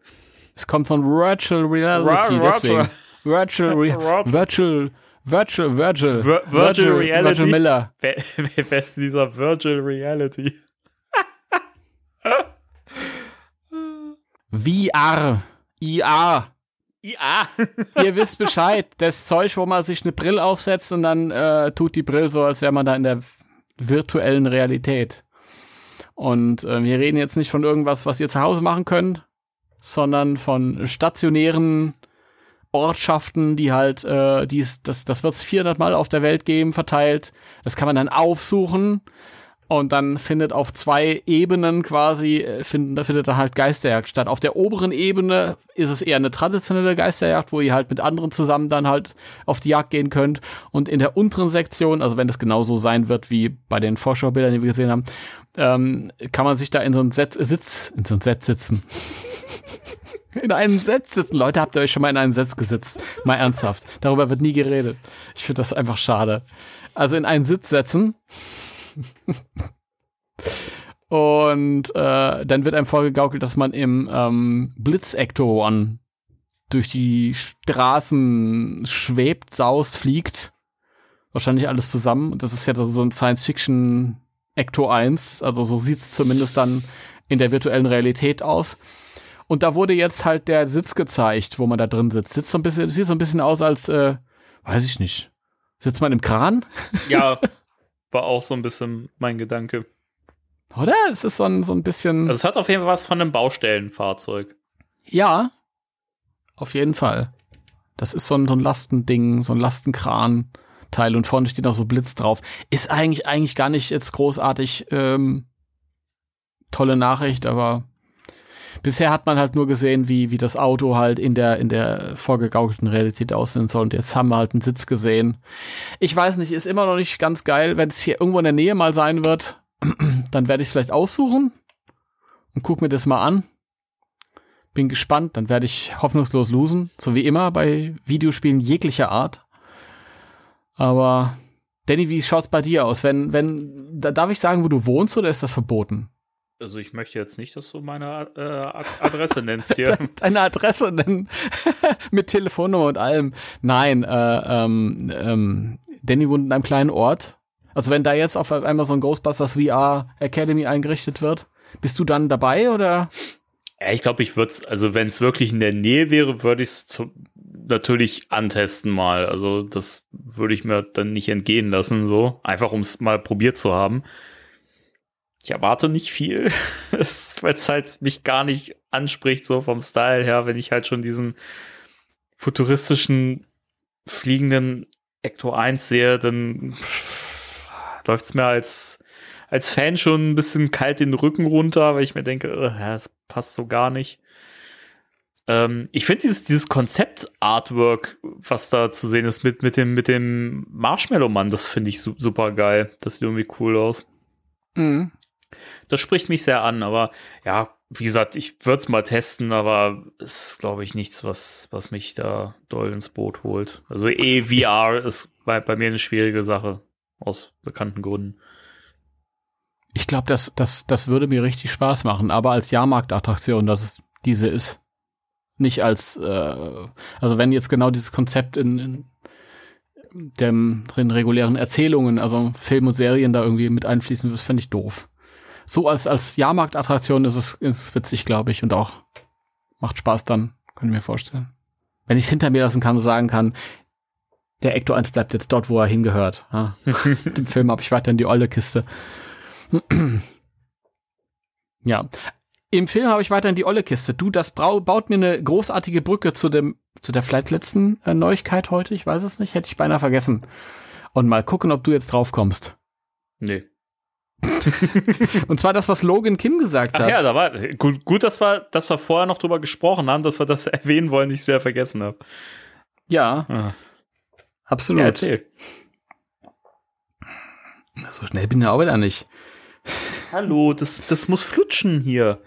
Es kommt von Virtual Reality, Ra- deswegen. Virtual, Re Virtual, Virtual, Virtual, Vir- Virtual Reality? Virtual Miller. Wer, wer wer ist dieser Virtual Reality? VR, IR. Ja. Ihr wisst Bescheid. Das Zeug, wo man sich eine Brille aufsetzt und dann äh, tut die Brille so, als wäre man da in der virtuellen Realität. Und äh, wir reden jetzt nicht von irgendwas, was ihr zu Hause machen könnt, sondern von stationären Ortschaften, die halt, äh, die ist, das, das wird es 400 Mal auf der Welt geben, verteilt. Das kann man dann aufsuchen und dann findet auf zwei Ebenen quasi, äh, finden, da findet dann halt Geisterjagd statt. Auf der oberen Ebene ist es eher eine traditionelle Geisterjagd, wo ihr halt mit anderen zusammen dann halt auf die Jagd gehen könnt. Und in der unteren Sektion, also wenn das genauso sein wird wie bei den Vorschaubildern, die wir gesehen haben, ähm, kann man sich da in so einen Set, Sitz, in so einen Set sitzen. In einen Setz sitzen. Leute, habt ihr euch schon mal in einen Setz gesetzt? Mal ernsthaft. Darüber wird nie geredet. Ich finde das einfach schade. Also in einen Sitz setzen. Und äh, dann wird einem vorgegaukelt, dass man im ähm, Blitzektoron durch die Straßen schwebt, saust, fliegt. Wahrscheinlich alles zusammen. Und Das ist ja so ein Science-Fiction Ecto 1. Also so sieht's zumindest dann in der virtuellen Realität aus. Und da wurde jetzt halt der Sitz gezeigt, wo man da drin sitzt. Sitzt so ein bisschen, sieht so ein bisschen aus als, äh, weiß ich nicht. Sitzt man im Kran? Ja, war auch so ein bisschen mein Gedanke. Oder? Es ist so ein, so ein bisschen. Also es hat auf jeden Fall was von einem Baustellenfahrzeug. ja. Auf jeden Fall. Das ist so ein, so ein Lastending, so ein Lastenkran-Teil und vorne steht noch so Blitz drauf. Ist eigentlich, eigentlich gar nicht jetzt großartig, ähm, tolle Nachricht, aber bisher hat man halt nur gesehen, wie, wie das Auto halt in der, in der vorgegaukelten Realität aussehen soll. Und jetzt haben wir halt einen Sitz gesehen. Ich weiß nicht, ist immer noch nicht ganz geil. Wenn es hier irgendwo in der Nähe mal sein wird, dann werde ich es vielleicht aufsuchen und guck mir das mal an. Bin gespannt, dann werde ich hoffnungslos losen, so wie immer bei Videospielen jeglicher Art. Aber Danny, wie schaut's bei dir aus? Wenn, wenn, da darf ich sagen, wo du wohnst oder ist das verboten? Also ich möchte jetzt nicht, dass du meine äh, Ad- Adresse nennst hier. Deine Adresse nennen mit Telefonnummer und allem. Nein, äh, ähm, ähm, Danny wohnt in einem kleinen Ort. Also wenn da jetzt auf einmal so ein Ghostbusters VR Academy eingerichtet wird, bist du dann dabei oder? Ja, ich glaube, ich würde es, also wenn es wirklich in der Nähe wäre, würde ich es natürlich antesten mal. Also das würde ich mir dann nicht entgehen lassen, so. Einfach um es mal probiert zu haben. Ich erwarte nicht viel, weil es halt mich gar nicht anspricht, so vom Style her, wenn ich halt schon diesen futuristischen fliegenden Ecto 1 sehe, dann läuft es mir als, als Fan schon ein bisschen kalt den Rücken runter, weil ich mir denke, äh, das passt so gar nicht. Ähm, ich finde dieses, dieses Konzept-Artwork, was da zu sehen ist mit, mit dem, mit dem Marshmallow-Mann, das finde ich su super geil. Das sieht irgendwie cool aus. Mhm. Das spricht mich sehr an, aber ja, wie gesagt, ich würde es mal testen, aber es ist, glaube ich, nichts, was, was mich da doll ins Boot holt. Also eh VR ist bei, bei mir eine schwierige Sache, aus bekannten Gründen. Ich glaube, das, das, das würde mir richtig Spaß machen, aber als Jahrmarktattraktion, dass es diese ist. Nicht als, äh, also wenn jetzt genau dieses Konzept in, in dem drin regulären Erzählungen, also Film und Serien da irgendwie mit einfließen, das fände ich doof. So als, als Jahrmarktattraktion ist es, ist es witzig, glaube ich, und auch macht Spaß dann, kann ich mir vorstellen. Wenn ich es hinter mir lassen kann und sagen kann, der Ecto 1 bleibt jetzt dort, wo er hingehört. Ja. Dem Film habe ich weiterhin die olle Kiste. ja. Im Film habe ich weiterhin die olle Kiste. Du, das brau baut mir eine großartige Brücke zu dem, zu der vielleicht letzten äh, Neuigkeit heute. Ich weiß es nicht, hätte ich beinahe vergessen. Und mal gucken, ob du jetzt drauf kommst. Nee. Und zwar das, was Logan Kim gesagt Ach hat. ja, da war gut, gut, dass wir, dass wir vorher noch drüber gesprochen haben, dass wir das erwähnen wollen, ich es wieder vergessen habe. ja Ah. absolut. Ja, erzähl. so schnell bin ich auch wieder nicht. Hallo, das, das muss flutschen hier.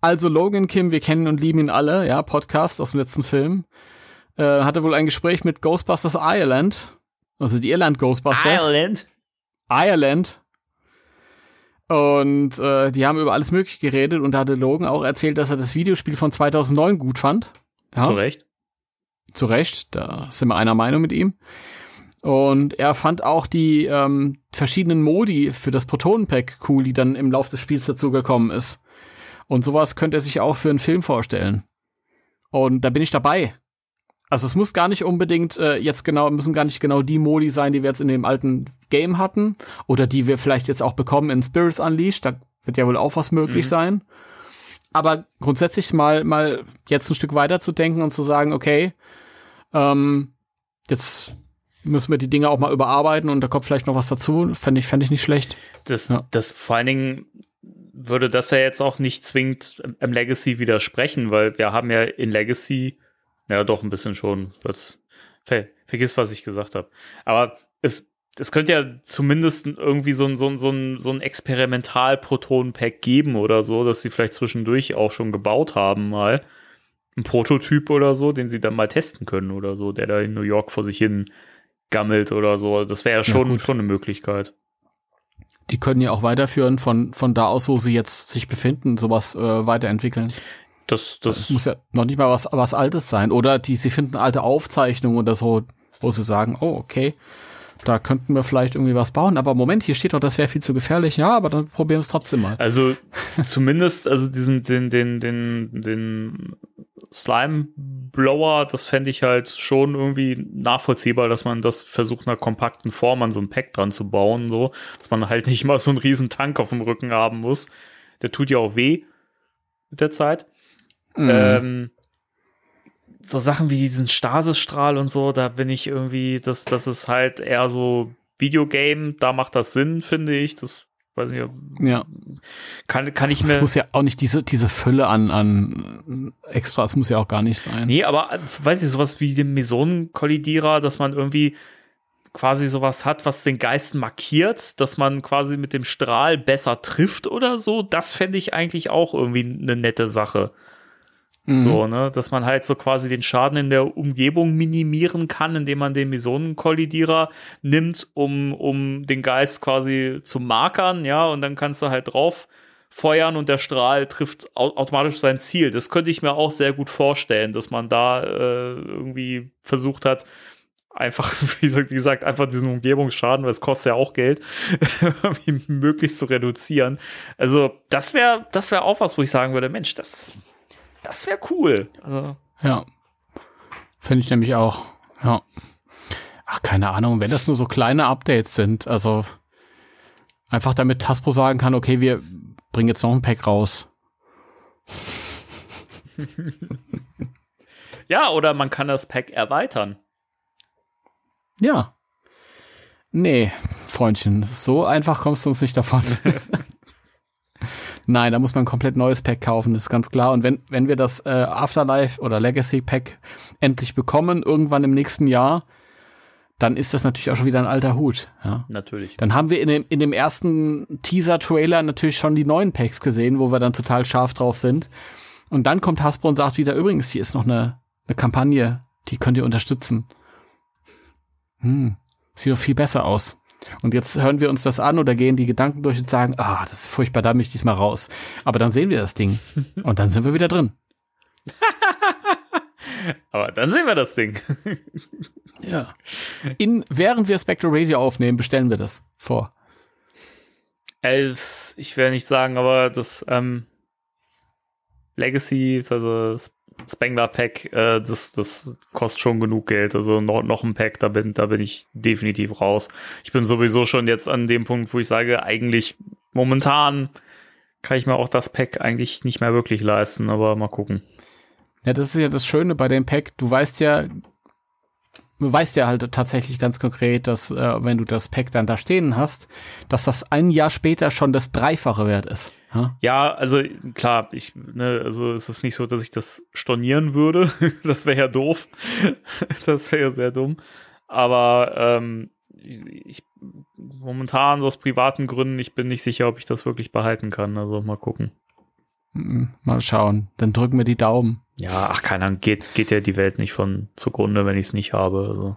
Also Logan Kim, wir kennen und lieben ihn alle, ja, Podcast aus dem letzten Film. äh, hatte wohl ein Gespräch mit Ghostbusters Ireland, also die Irland Ghostbusters. Ireland. Ireland. Und äh, die haben über alles Mögliche geredet und da hatte Logan auch erzählt, dass er das Videospiel von 2009 gut fand. Ja, Zu Recht. zu Recht, da sind wir einer Meinung mit ihm. Und er fand auch die ähm, verschiedenen Modi für das Protonenpack cool, die dann im Laufe des Spiels dazugekommen ist. Und sowas könnte er sich auch für einen Film vorstellen. Und da bin ich dabei. Also es muss gar nicht unbedingt äh, jetzt genau, müssen gar nicht genau die Modi sein, die wir jetzt in dem alten Game hatten oder die wir vielleicht jetzt auch bekommen in Spirits Unleashed. Da wird ja wohl auch was möglich Mhm. sein. Aber grundsätzlich mal, mal jetzt ein Stück weiter zu denken und zu sagen, okay, ähm, jetzt müssen wir die Dinge auch mal überarbeiten und da kommt vielleicht noch was dazu. Fände ich, fände ich nicht schlecht. Das, Ja. das vor allen Dingen würde das ja jetzt auch nicht zwingend im- Legacy widersprechen, weil wir haben ja in Legacy, ja doch ein bisschen schon, ver, vergiss, was ich gesagt habe. Aber es, es könnte ja zumindest irgendwie so ein, so ein, so ein, so ein Experimental-Proton-Pack geben oder so, dass sie vielleicht zwischendurch auch schon gebaut haben mal. Ein Prototyp oder so, den sie dann mal testen können oder so, der da in New York vor sich hin gammelt oder so. Das wäre ja schon, schon eine Möglichkeit. Die können ja auch weiterführen von, von da aus, wo sie jetzt sich befinden, sowas äh, weiterentwickeln. Das, Das das, muss ja noch nicht mal was, was Altes sein. Oder die, sie finden alte Aufzeichnungen oder so, wo sie sagen, oh, okay, da könnten wir vielleicht irgendwie was bauen. Aber Moment, hier steht doch, das wäre viel zu gefährlich. Ja, aber dann probieren wir es trotzdem mal. Also zumindest, also diesen, den, den, den, den Slime Blower, das fände ich halt schon irgendwie nachvollziehbar, dass man das versucht, einer kompakten Form an so ein Pack dran zu bauen, so, dass man halt nicht mal so einen riesen Tank auf dem Rücken haben muss. Der tut ja auch weh mit der Zeit. Mhm. Ähm, so Sachen wie diesen Stasisstrahl und so, da bin ich irgendwie, das, das ist halt eher so Videogame, da macht das Sinn, finde ich. Das weiß nicht, ja. kann, kann ich Es mir. muss ja auch nicht diese, diese Fülle an, an Extras muss ja auch gar nicht sein. Nee, aber weiß ich, sowas wie den Mesonenkollidierer, dass man irgendwie quasi sowas hat, was den Geist markiert, dass man quasi mit dem Strahl besser trifft oder so, das fände ich eigentlich auch irgendwie eine nette Sache. Mhm. So, ne, dass man halt so quasi den Schaden in der Umgebung minimieren kann, indem man den Mesonenkollidierer nimmt, um, um den Geist quasi zu markern, ja, und dann kannst du halt drauf feuern und der Strahl trifft au automatisch sein Ziel. Das könnte ich mir auch sehr gut vorstellen, dass man da äh, irgendwie versucht hat, einfach, wie gesagt, einfach diesen Umgebungsschaden, weil es kostet ja auch Geld, möglichst zu reduzieren. Also, das wäre, das wäre auch was, wo ich sagen würde, Mensch, das, das wäre cool. Also, Ja. Finde ich nämlich auch. Ja. Ach, keine Ahnung, wenn das nur so kleine Updates sind, also einfach damit Hasbro sagen kann, okay, wir bringen jetzt noch ein Pack raus. ja, oder man kann das Pack erweitern. Ja. Nee, Freundchen, so einfach kommst du uns nicht davon. Nein, da muss man ein komplett neues Pack kaufen, ist ganz klar. Und wenn, wenn wir das äh, Afterlife oder Legacy Pack endlich bekommen, irgendwann im nächsten Jahr, dann ist das natürlich auch schon wieder ein alter Hut. Ja. Natürlich. Dann haben wir in dem, in dem ersten Teaser-Trailer natürlich schon die neuen Packs gesehen, wo wir dann total scharf drauf sind. Und dann kommt Hasbro und sagt wieder, übrigens, hier ist noch eine, eine Kampagne, die könnt ihr unterstützen. Hm, sieht doch viel besser aus. Und jetzt hören wir uns das an oder gehen die Gedanken durch und sagen, ah, das ist furchtbar, da bin ich diesmal raus. Aber dann sehen wir das Ding. Und dann sind wir wieder drin. Aber dann sehen wir das Ding. Ja. In, während wir Spectral Radio aufnehmen, bestellen wir das vor. Elf, ich will nicht sagen, aber das ähm, Legacy, also Spengler Pack, äh, das, das kostet schon genug Geld. Also noch, noch ein Pack, da bin, da bin ich definitiv raus. Ich bin sowieso schon jetzt an dem Punkt, wo ich sage, eigentlich momentan kann ich mir auch das Pack eigentlich nicht mehr wirklich leisten, aber mal gucken. Ja, das ist ja das Schöne bei dem Pack. Du weißt ja, weißt ja halt tatsächlich ganz konkret, dass äh, wenn du das Pack dann da stehen hast, dass das ein Jahr später schon das Dreifache wert ist. Ja? Ja, also klar, ich, ne, also es ist nicht so, dass ich das stornieren würde. das wäre ja doof. das wäre ja sehr dumm. Aber ähm, ich momentan so aus privaten Gründen, ich bin nicht sicher, ob ich das wirklich behalten kann. Also mal gucken. Mm, Mal schauen. Dann drücken wir die Daumen. Ja, ach, keiner geht, geht ja die Welt nicht von zugrunde, wenn ich es nicht habe. Also.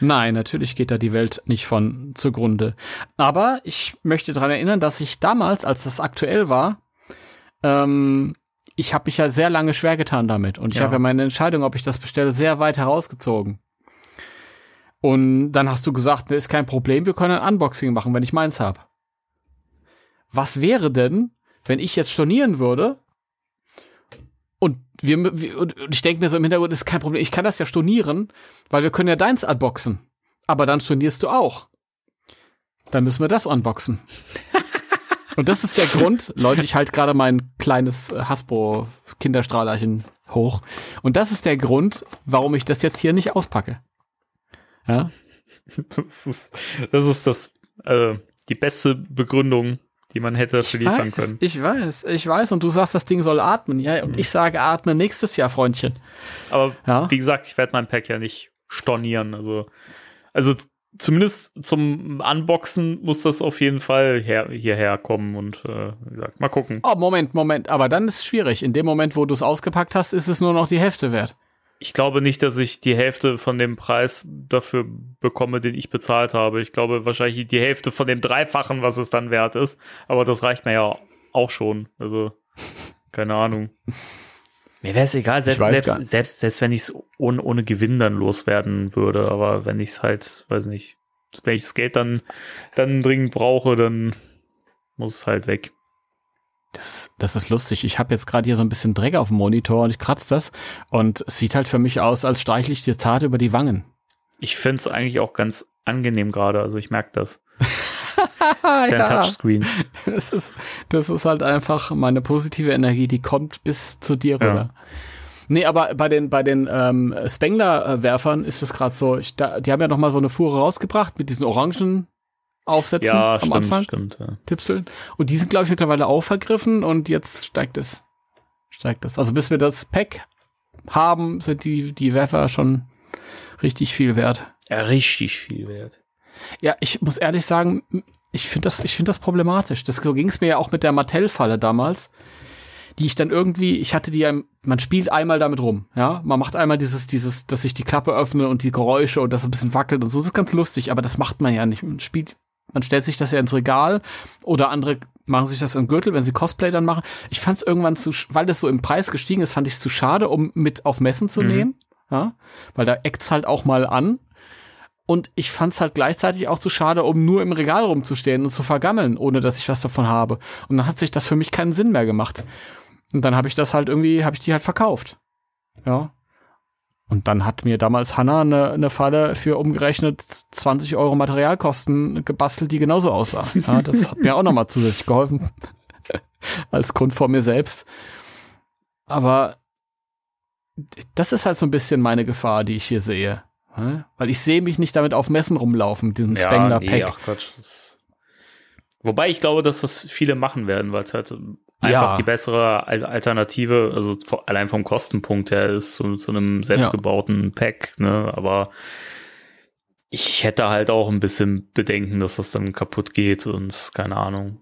Nein, natürlich geht da die Welt nicht von zugrunde. Aber ich möchte daran erinnern, dass ich damals, als das aktuell war, ähm, ich habe mich ja sehr lange schwer getan damit. Und ich Ja. habe ja meine Entscheidung, ob ich das bestelle, sehr weit herausgezogen. Und dann hast du gesagt, ne, ist kein Problem, wir können ein Unboxing machen, wenn ich meins habe. Was wäre denn, wenn ich jetzt stornieren würde? Und wir, wir und ich denke mir so im Hintergrund, ist kein Problem, ich kann das ja stornieren, weil wir können ja deins unboxen. Aber dann stornierst du auch. Dann müssen wir das unboxen. Und das ist der Grund, Leute, ich halte gerade mein kleines äh, Hasbro Kinderstrahlerchen hoch. Und das ist der Grund, warum ich das jetzt hier nicht auspacke. Ja, Das ist das, ist das äh, die beste Begründung, die man hätte für liefern können. ich weiß, ich weiß. Und du sagst, das Ding soll atmen. Ja, und ich sage, atme nächstes Jahr, Freundchen. Aber Ja. wie gesagt, ich werde mein Pack ja nicht stornieren. Also, also zumindest zum Unboxen muss das auf jeden Fall her, hierher kommen und äh, wie gesagt, mal gucken. Oh, Moment, Moment. Aber dann ist es schwierig. In dem Moment, wo du es ausgepackt hast, ist es nur noch die Hälfte wert. Ich glaube nicht, dass ich die Hälfte von dem Preis dafür bekomme, den ich bezahlt habe. Ich glaube wahrscheinlich die Hälfte von dem Dreifachen, was es dann wert ist. Aber das reicht mir ja auch schon. Also, keine Ahnung. Mir wäre es egal, selbst, selbst, selbst, selbst wenn ich es ohne, ohne Gewinn dann loswerden würde. Aber wenn ich es halt, weiß nicht, wenn ich das Geld dann, dann dringend brauche, dann muss es halt weg. Das ist, das ist lustig. Ich habe jetzt gerade hier so ein bisschen Dreck auf dem Monitor und ich kratze das. Und es sieht halt für mich aus, als streichle ich dir zart über die Wangen. Ich finde es eigentlich auch ganz angenehm gerade. Also ich merke das. Ist ja Touchscreen. Das ist, das ist halt einfach meine positive Energie, die kommt bis zu dir Ja. rüber. Nee, aber bei den, bei den ähm, Spengler-Werfern ist es gerade so, ich, da, die haben ja noch mal so eine Fuhre rausgebracht mit diesen orangen Aufsätzen Ja, am stimmt, Anfang, stimmt. Ja. Tipseln. Und die sind, glaube ich, mittlerweile auch vergriffen und jetzt steigt es. Steigt es. Also bis wir das Pack haben, sind die, die Werfer schon richtig viel wert. ja, richtig viel wert. Ja, ich muss ehrlich sagen, ich finde das, ich finde das problematisch. Das so ging es mir ja auch mit der Mattel-Falle damals, die ich dann irgendwie, ich hatte die, ja- man spielt einmal damit rum, ja, man macht einmal dieses, dieses, dass sich die Klappe öffne und die Geräusche und das ein bisschen wackelt und so, das ist ganz lustig, aber das macht man ja nicht. Man spielt, man stellt sich das ja ins Regal oder andere machen sich das im Gürtel, wenn sie Cosplay dann machen. Ich fand es irgendwann zu, weil das so im Preis gestiegen ist, fand ich es zu schade, um mit auf Messen zu nehmen, ja, weil da eckt's halt auch mal an. Und ich fand's halt gleichzeitig auch zu schade, um nur im Regal rumzustehen und zu vergammeln, ohne dass ich was davon habe. Und dann hat sich das für mich keinen Sinn mehr gemacht. Und dann habe ich das halt irgendwie, habe ich die halt verkauft. Ja. Und dann hat mir damals Hanna eine, eine Falle für umgerechnet 20 Euro Materialkosten gebastelt, die genauso aussah. Ja, das hat mir auch nochmal zusätzlich geholfen. Als Grund vor mir selbst. Aber das ist halt so ein bisschen meine Gefahr, die ich hier sehe. Ja? Weil ich sehe mich nicht damit auf Messen rumlaufen, mit diesem Spengler nee, Pack. ach Quatsch. Das Wobei ich glaube, dass das viele machen werden, weil es halt einfach Ja. die bessere Al- Alternative, also allein vom Kostenpunkt her ist zu, zu einem selbstgebauten Pack, ne? Aber ich hätte halt auch ein bisschen Bedenken, dass das dann kaputt geht und keine Ahnung.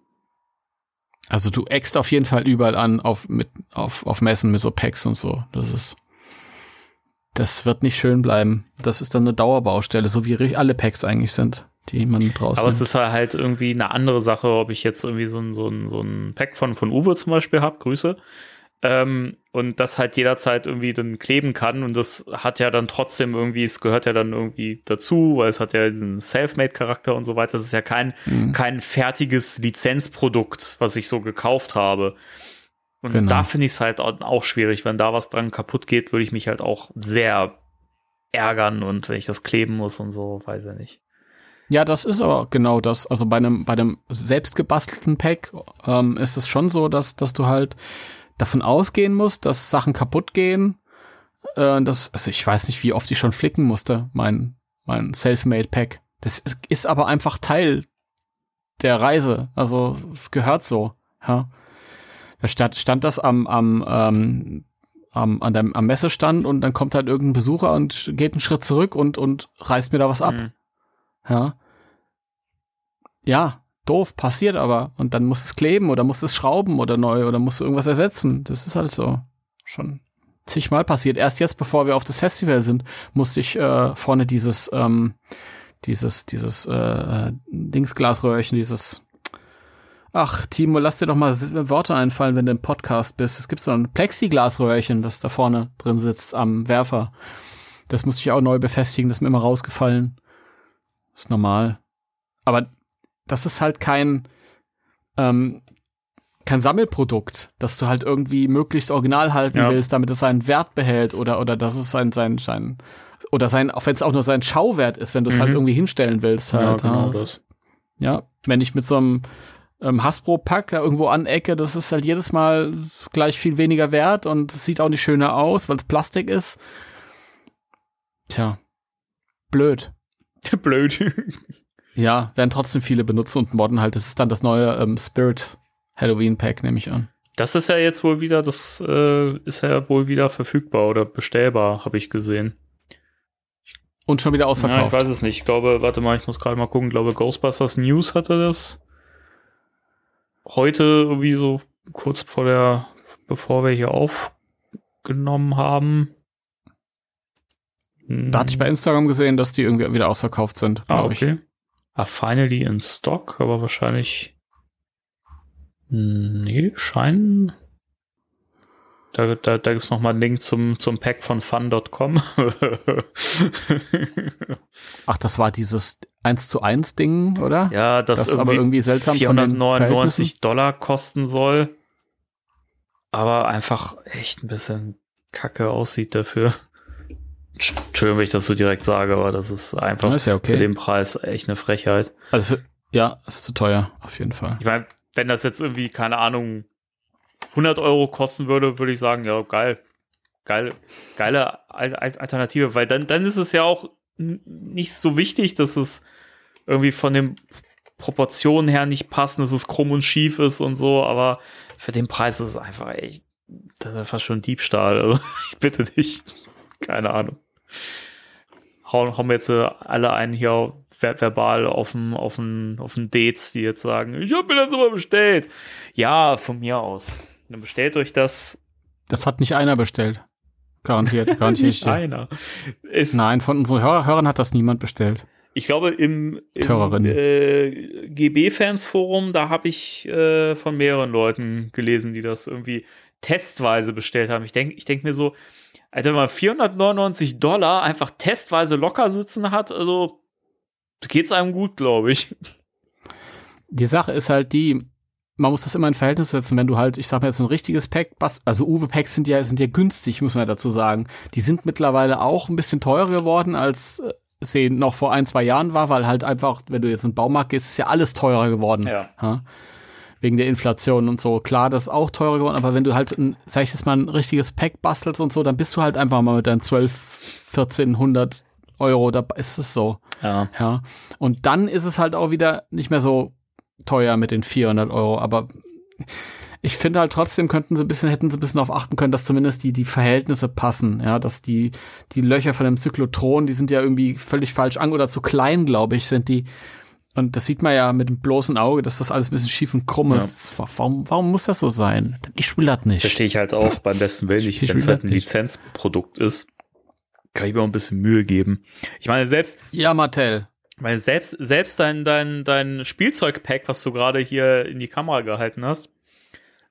Also du eckst auf jeden Fall überall an auf mit auf auf Messen mit so Packs und so. Das ist das wird nicht schön bleiben. Das ist dann eine Dauerbaustelle, so wie alle Packs eigentlich sind, die man draußen. Aber es ist halt irgendwie eine andere Sache, ob ich jetzt irgendwie so ein, so ein, so ein Pack von, von Uwe zum Beispiel habe, Grüße, ähm, und das halt jederzeit irgendwie dann kleben kann und das hat ja dann trotzdem irgendwie, es gehört ja dann irgendwie dazu, weil es hat ja diesen Selfmade-Charakter und so weiter. Das ist ja kein, Mhm. kein fertiges Lizenzprodukt, was ich so gekauft habe. Und Genau. da finde ich es halt au- auch schwierig. Wenn da was dran kaputt geht, würde ich mich halt auch sehr ärgern und wenn ich das kleben muss und so, weiß ich nicht. Ja, das ist aber genau das. Also bei einem, bei einem selbstgebastelten Pack ähm, ist es schon so, dass, dass du halt davon ausgehen musst, dass Sachen kaputt gehen. Äh, das, also ich weiß nicht, wie oft ich schon flicken musste, mein, mein Selfmade Pack. Das ist, ist aber einfach Teil der Reise. Also es gehört so. Ja. Da stand, stand das am, am, ähm, am, an dem, am Messestand und dann kommt halt irgendein Besucher und geht einen Schritt zurück und, und reißt mir da was ab. Mhm. Ja. Ja, doof, passiert aber. Und dann muss es kleben oder muss es schrauben oder neu oder muss irgendwas ersetzen. Das ist halt so. Schon. zigmal passiert. Erst jetzt, bevor wir auf das Festival sind, musste ich äh, vorne dieses, ähm, dieses, dieses äh, Dingsglasröhrchen, dieses Ach, Timo, lass dir doch mal Worte einfallen, wenn du im Podcast bist. Es gibt so ein Plexiglasröhrchen, das da vorne drin sitzt am Werfer. Das musste ich auch neu befestigen, das ist mir immer rausgefallen. Ist normal. Aber das ist halt kein, ähm, kein Sammelprodukt, das du halt irgendwie möglichst original halten ja. willst, damit es seinen Wert behält oder, oder dass es sein, sein, sein, oder sein, auch wenn es auch nur sein Schauwert ist, wenn du es halt mhm. halt irgendwie hinstellen willst halt. Ja, genau das. Ja, wenn ich mit so einem ähm, Hasbro-Pack irgendwo anecke, das ist halt jedes Mal gleich viel weniger wert und es sieht auch nicht schöner aus, weil es Plastik ist. Tja, blöd. blöd. ja, werden trotzdem viele benutzen und modden halt. Das ist dann das neue ähm, Spirit Halloween Pack, nehme ich an. Das ist ja jetzt wohl wieder, das äh, ist ja wohl wieder verfügbar oder bestellbar, habe ich gesehen. Und schon wieder ausverkauft. Ja, ich weiß es nicht. Ich glaube, warte mal, ich muss gerade mal gucken. Ich glaube, Ghostbusters News hatte das heute irgendwie so kurz vor der, bevor wir hier aufgenommen haben. Da hatte ich bei Instagram gesehen, dass die irgendwie wieder ausverkauft sind. Ah, okay. Ich. Ah, finally in stock, aber wahrscheinlich. Nee, scheinen. Da, da, da gibt es nochmal einen Link zum, zum Pack von fun.com. Ach, das war dieses 1 zu 1 Ding, oder? Ja, das, das irgendwie aber irgendwie seltsam 499 Dollar kosten soll. Aber einfach echt ein bisschen kacke aussieht dafür. Entschuldigung, wenn ich das so direkt sage, aber das ist einfach das ist ja okay. für den Preis echt eine Frechheit. Also für, ja, ist zu teuer, auf jeden Fall. Ich meine, wenn das jetzt irgendwie, keine Ahnung, 100 Euro kosten würde, würde ich sagen, ja, geil. Geil, geile Alternative, weil dann, dann ist es ja auch nicht so wichtig, dass es irgendwie von den Proportionen her nicht passt, dass es krumm und schief ist und so, aber für den Preis ist es einfach echt, das ist ja fast schon Diebstahl. Also, ich bitte dich. Keine Ahnung. Hauen, wir jetzt äh, alle einen hier ver verbal auf den, auf den, auf den Dates, die jetzt sagen, ich habe mir das immer bestellt. Ja, von mir aus. Dann bestellt euch das. Das hat nicht einer bestellt. Garantiert, garantiert. nicht einer. Es Nein, von unseren Hör Hörern hat das niemand bestellt. Ich glaube, im, im äh, GB-Fans-Forum, da habe ich äh, von mehreren Leuten gelesen, die das irgendwie testweise bestellt haben. Ich denke ich denk mir so, Alter, wenn man 499 Dollar einfach testweise locker sitzen hat, also geht's einem gut, glaube ich. Die Sache ist halt die, man muss das immer in Verhältnis setzen, wenn du halt, ich sag mal jetzt ein richtiges Pack, also Uwe Packs sind ja, sind ja günstig, muss man dazu sagen. Die sind mittlerweile auch ein bisschen teurer geworden, als äh, sie noch vor ein, zwei Jahren war, weil halt einfach, wenn du jetzt in den Baumarkt gehst, ist ja alles teurer geworden. Ja. ja? Wegen der Inflation und so. Klar, das ist auch teurer geworden, aber wenn du halt, ein, sag ich jetzt mal, ein richtiges Pack bastelst und so, dann bist du halt einfach mal mit deinen 12, 1400 Euro, da ist es so. Ja. ja. Und dann ist es halt auch wieder nicht mehr so teuer mit den 400 Euro, aber ich finde halt trotzdem könnten sie ein bisschen, hätten sie ein bisschen darauf achten können, dass zumindest die, die Verhältnisse passen, ja, dass die, die Löcher von dem Zyklotron, die sind ja irgendwie völlig falsch an oder zu klein, glaube ich, sind die. Und das sieht man ja mit dem bloßen Auge, dass das alles ein bisschen schief und krumm ist. Ja. Warum, warum muss das so sein? Ich will das nicht. Verstehe ich halt auch beim besten Willen nicht, wenn es halt ein Lizenzprodukt ist. Kann ich mir auch ein bisschen Mühe geben. Ich meine, selbst. Ja, Mattel. Weil selbst, selbst dein, dein, dein Spielzeugpack, was du gerade hier in die Kamera gehalten hast,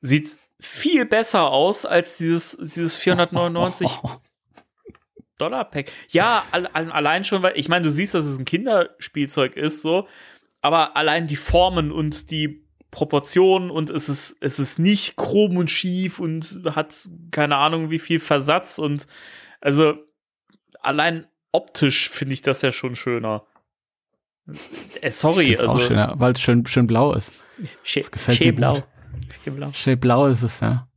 sieht viel besser aus als dieses, dieses 499 Dollar Pack. Ja, allein schon, weil, ich meine, du siehst, dass es ein Kinderspielzeug ist, so, aber allein die Formen und die Proportionen und es ist, es ist nicht krumm und schief und hat keine Ahnung wie viel Versatz und also allein optisch finde ich das ja schon schöner. Äh, sorry, also. Auch schöner, weil es schön, schön blau ist. Schön, gefällt schön blau. Schön blau. Schön blau ist es, ja.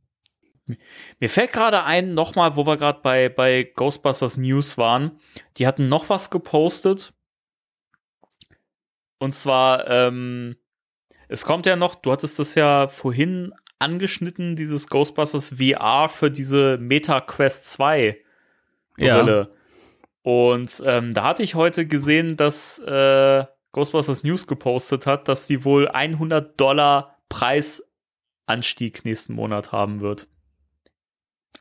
Mir fällt gerade ein, nochmal, wo wir gerade bei, bei Ghostbusters News waren. Die hatten noch was gepostet. Und zwar, ähm, es kommt ja noch, du hattest das ja vorhin angeschnitten, dieses Ghostbusters VR für diese Meta Quest 2 Brille. Ja. Und ähm, da hatte ich heute gesehen, dass äh, Ghostbusters News gepostet hat, dass die wohl 100 Dollar Preisanstieg nächsten Monat haben wird.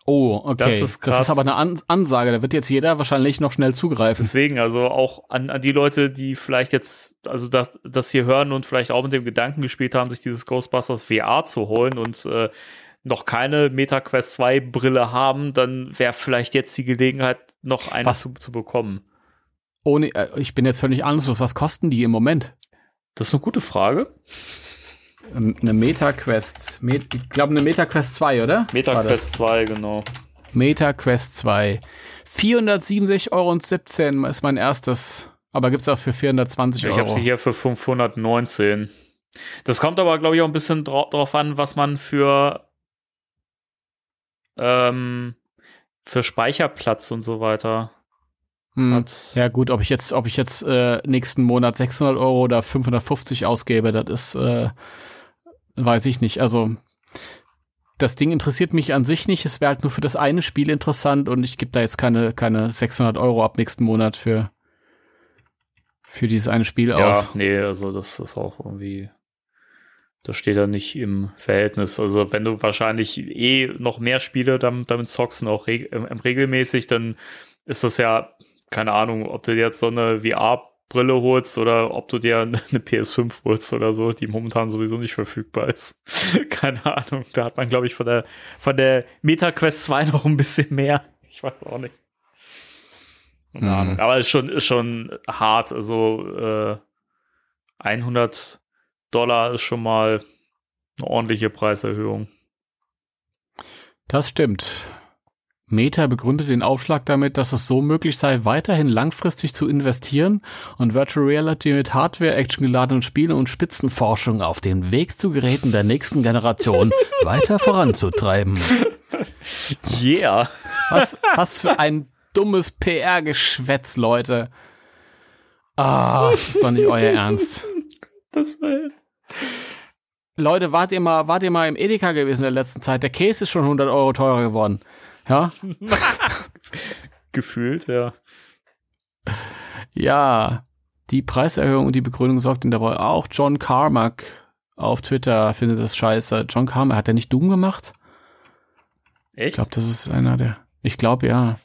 Oh, okay. Das ist krass. Das ist aber eine An Ansage. Da wird jetzt jeder wahrscheinlich noch schnell zugreifen. Deswegen, also auch an, an die Leute, die vielleicht jetzt, also das, das hier hören und vielleicht auch mit dem Gedanken gespielt haben, sich dieses Ghostbusters VR zu holen und äh, noch keine MetaQuest 2 Brille haben, dann wäre vielleicht jetzt die Gelegenheit, noch eine Was? zu, zu bekommen. Ohne, äh, ich bin jetzt völlig ahnungslos. Was kosten die im Moment? Das ist eine gute Frage. Eine MetaQuest. Met ich glaube, eine MetaQuest 2, oder? MetaQuest 2, genau. MetaQuest 2. 467,17 Euro ist mein erstes. Aber gibt's auch für 420 Ich Euro. habe sie hier für 519. Das kommt aber, glaube ich, auch ein bisschen dra drauf an, was man für ähm, für Speicherplatz und so weiter Hm. hat. Ja gut, ob ich jetzt, ob ich jetzt äh, nächsten Monat 600 Euro oder 550 ausgebe, das ist, äh, weiß ich nicht. Also das Ding interessiert mich an sich nicht. Es wäre halt nur für das eine Spiel interessant und ich gebe da jetzt keine, keine 600 Euro ab nächsten Monat für für dieses eine Spiel Ja, aus. nee, also das ist auch irgendwie, das steht da nicht im Verhältnis. Also wenn du wahrscheinlich eh noch mehr Spiele damit, damit zockst und auch reg regelmäßig, dann ist das ja, keine Ahnung, ob du jetzt so eine VR-Brille holst oder ob du dir eine PS5 holst oder so, die momentan sowieso nicht verfügbar ist. keine Ahnung, da hat man, glaube ich, von der, von der MetaQuest 2 noch ein bisschen mehr. Ich weiß auch nicht. Keine Hm. Ahnung. Aber ist schon, ist schon hart. Also äh, 100 Dollar ist schon mal eine ordentliche Preiserhöhung. Das stimmt. Meta begründet den Aufschlag damit, dass es so möglich sei, weiterhin langfristig zu investieren und Virtual Reality mit Hardware, actiongeladenen Spielen und Spitzenforschung auf den Weg zu Geräten der nächsten Generation weiter voranzutreiben. Yeah. Was, was für ein dummes PR-Geschwätz, Leute. Ah, das ist doch nicht euer Ernst. Das äh, Leute, wart ihr mal, wart ihr mal im Edeka gewesen in der letzten Zeit? Der Käse ist schon 100 Euro teurer geworden. Ja? gefühlt, ja. Ja, die Preiserhöhung und die Begründung sorgten dabei auch John Carmack auf Twitter findet das scheiße. John Carmack, hat er nicht Doom gemacht? Ich Echt? glaube, das ist einer der. Ich glaube, ja.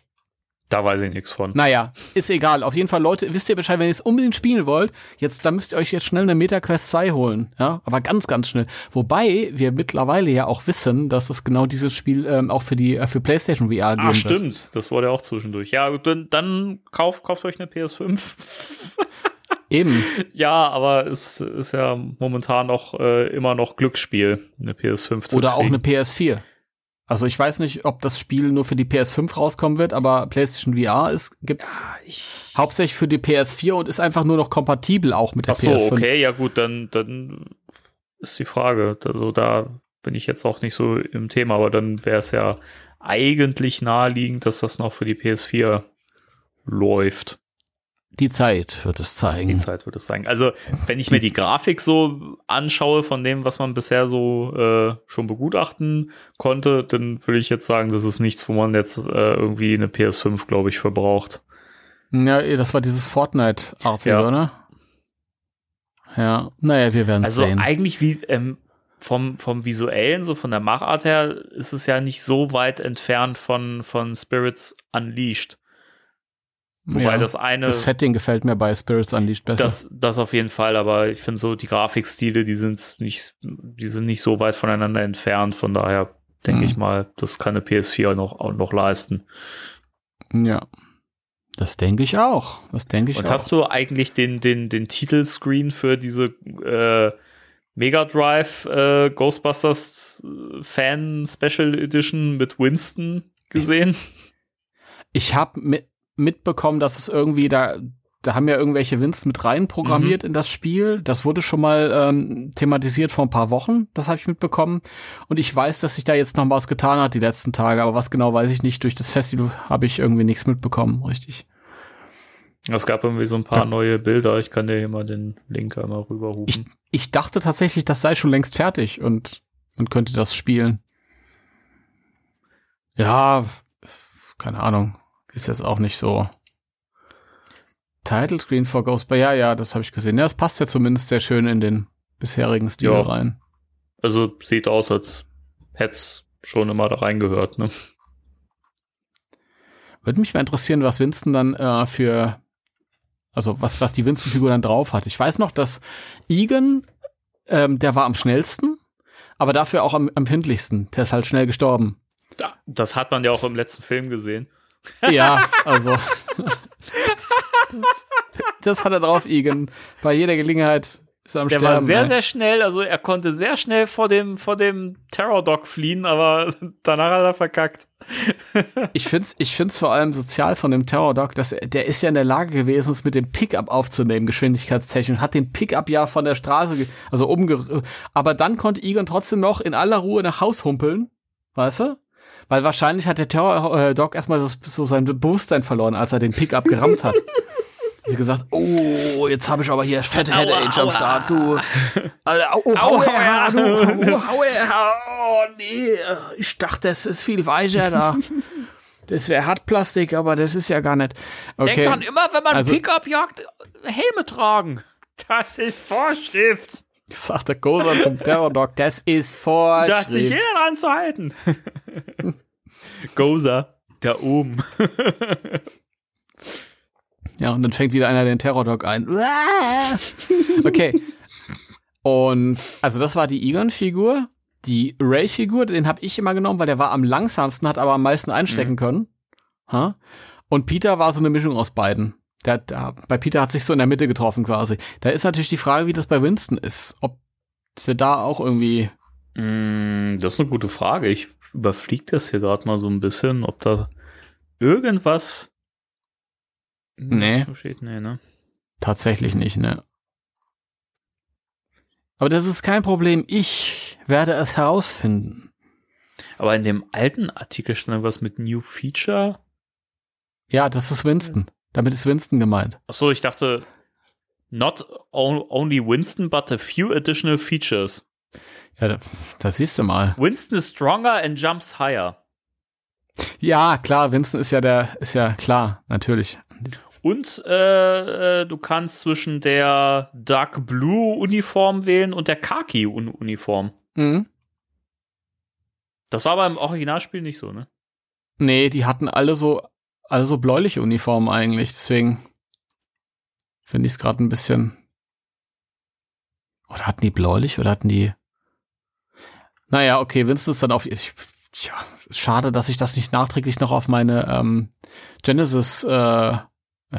Da weiß ich nichts von. Naja, ist egal. Auf jeden Fall, Leute, wisst ihr Bescheid, wenn ihr es unbedingt spielen wollt, jetzt, da müsst ihr euch jetzt schnell eine MetaQuest 2 holen. Ja, aber ganz, ganz schnell. Wobei wir mittlerweile ja auch wissen, dass es genau dieses Spiel ähm, auch für die, äh, für PlayStation VR geben Ah, wird. stimmt. Das wurde ja auch zwischendurch. Ja, dann, dann kauft, kauft euch eine PS5. Eben. ja, aber es ist ja momentan noch äh, immer noch Glücksspiel, eine PS5 zu Oder auch kriegen. eine PS4. Also ich weiß nicht, ob das Spiel nur für die PS5 rauskommen wird, aber PlayStation VR ist, gibt's ich hauptsächlich für die PS4 und ist einfach nur noch kompatibel auch mit der Ach so, PS5. okay, ja gut, dann, dann ist die Frage. Also da bin ich jetzt auch nicht so im Thema, aber dann wäre es ja eigentlich naheliegend, dass das noch für die PS4 läuft. Die Zeit wird es Die zeigen. Zeit würde es sagen. Also, wenn ich mir die Grafik so anschaue von dem, was man bisher so äh, schon begutachten konnte, dann würde ich jetzt sagen, das ist nichts, wo man jetzt äh, irgendwie eine PS5, glaube ich, verbraucht. Ja, das war dieses Fortnite-artige, Ja. oder? Ja, naja, wir werden Also sehen. eigentlich wie ähm, vom, vom visuellen, so von der Machart her, ist es ja nicht so weit entfernt von, von Spirits Unleashed. Wobei ja, das eine, das das, Setting gefällt mir bei Spirits Unleashed besser. das, auf jeden Fall, aber ich finde so die Grafikstile, die sind nicht, die sind nicht so weit voneinander entfernt. Von daher denke Mhm. ich mal, das kann eine PS4 noch, auch noch leisten. ja. Das denke ich auch. Das denke ich Und auch. hast du eigentlich den, den, den Titelscreen für diese äh, Mega Drive äh, Ghostbusters äh, Fan Special Edition mit Winston gesehen? Ich habe mit, mitbekommen, dass es irgendwie da, da haben ja irgendwelche Wins mit rein programmiert in das Spiel. Das wurde schon mal ähm, thematisiert vor ein paar Wochen. Das habe ich mitbekommen. Und ich weiß, dass sich da jetzt noch was getan hat die letzten Tage. Aber was genau weiß ich nicht. Durch das Festival habe ich irgendwie nichts mitbekommen, richtig. Es gab irgendwie so ein paar Ja. neue Bilder. Ich kann dir hier mal den Link einmal rüberrufen. Ich, ich dachte tatsächlich, das sei schon längst fertig und man könnte das spielen. Ja, keine Ahnung. Ist jetzt auch nicht so. Title Screen for Ghostbusters. Ja, ja, das habe ich gesehen. Ja, es passt ja zumindest sehr schön in den bisherigen Stil Ja. rein. also sieht aus, als hätte es schon immer da reingehört. Ne? Würde mich mal interessieren, was Winston dann äh, für, also was, was die Winston-Figur dann drauf hat. Ich weiß noch, dass Egan, ähm, der war am schnellsten, aber dafür auch am empfindlichsten. Der ist halt schnell gestorben. Das hat man ja auch im letzten Film gesehen. Ja, also. das, das hat er drauf, Egan. Bei jeder Gelegenheit ist er am Der Sterben. war sehr, ey. sehr schnell, also er konnte sehr schnell vor dem, vor dem Terror Dog fliehen, aber danach hat er verkackt. Ich find's, ich find's vor allem sozial von dem Terror Dog, dass er, der ist ja in der Lage gewesen, es mit dem Pickup aufzunehmen, geschwindigkeitstechnisch, hat den Pickup ja von der Straße, also umge, aber dann konnte Egon trotzdem noch in aller Ruhe nach Haus humpeln, weißt du? Weil wahrscheinlich hat der Terror äh, Dog erstmal das, so sein Bewusstsein verloren, als er den Pickup gerammt hat. Sie gesagt, oh, jetzt habe ich aber hier fette Head Age am Start, du. Alter, au, oh, hau her, du, oh, oh, nee, ich dachte, das ist viel weicher da. Das wäre Hartplastik, aber das ist ja gar nicht. Okay. Denkt dran, immer wenn man Also- Pickup jagt, Helme tragen. Das ist Vorschrift. sagt der Gosan zum Terror Dog, das ist Da hat sich Vorschrift. jeder dran Goza, da oben. Ja, und dann fängt wieder einer den Terror Dog ein. Okay. Und also das war die Egon-Figur. Die Ray-Figur, den habe ich immer genommen, weil der war am langsamsten, hat aber am meisten einstecken können. Ha? Und Peter war so eine Mischung aus beiden. Der, der, bei Peter hat sich so in der Mitte getroffen quasi. Da ist natürlich die Frage, wie das bei Winston ist. Ob sie da auch irgendwie. Mm, Das ist eine gute Frage. Ich überfliege das hier gerade mal so ein bisschen, ob da irgendwas Nee. so steht. Nee, ne? Tatsächlich nicht, ne? Aber das ist kein Problem. Ich werde es herausfinden. Aber in dem alten Artikel stand irgendwas mit New Feature. Ja, das ist Winston. Damit ist Winston gemeint. Achso, ich dachte, not on- only Winston, but a few additional features. Ja, da, da siehst du mal. Winston is stronger and jumps higher. Ja, klar, Winston ist ja der, ist ja klar, natürlich. Und äh, äh, du kannst zwischen der Dark Blue Uniform wählen und der Khaki -Un Uniform. Mhm. Das war aber im Originalspiel nicht so, ne? Nee, die hatten alle so, alle so bläuliche Uniformen eigentlich, deswegen finde ich es gerade ein bisschen. Oder hatten die bläulich oder hatten die. Naja, okay, Winston ist dann auf. Ich, tja, schade, dass ich das nicht nachträglich noch auf meine ähm, Genesis, äh,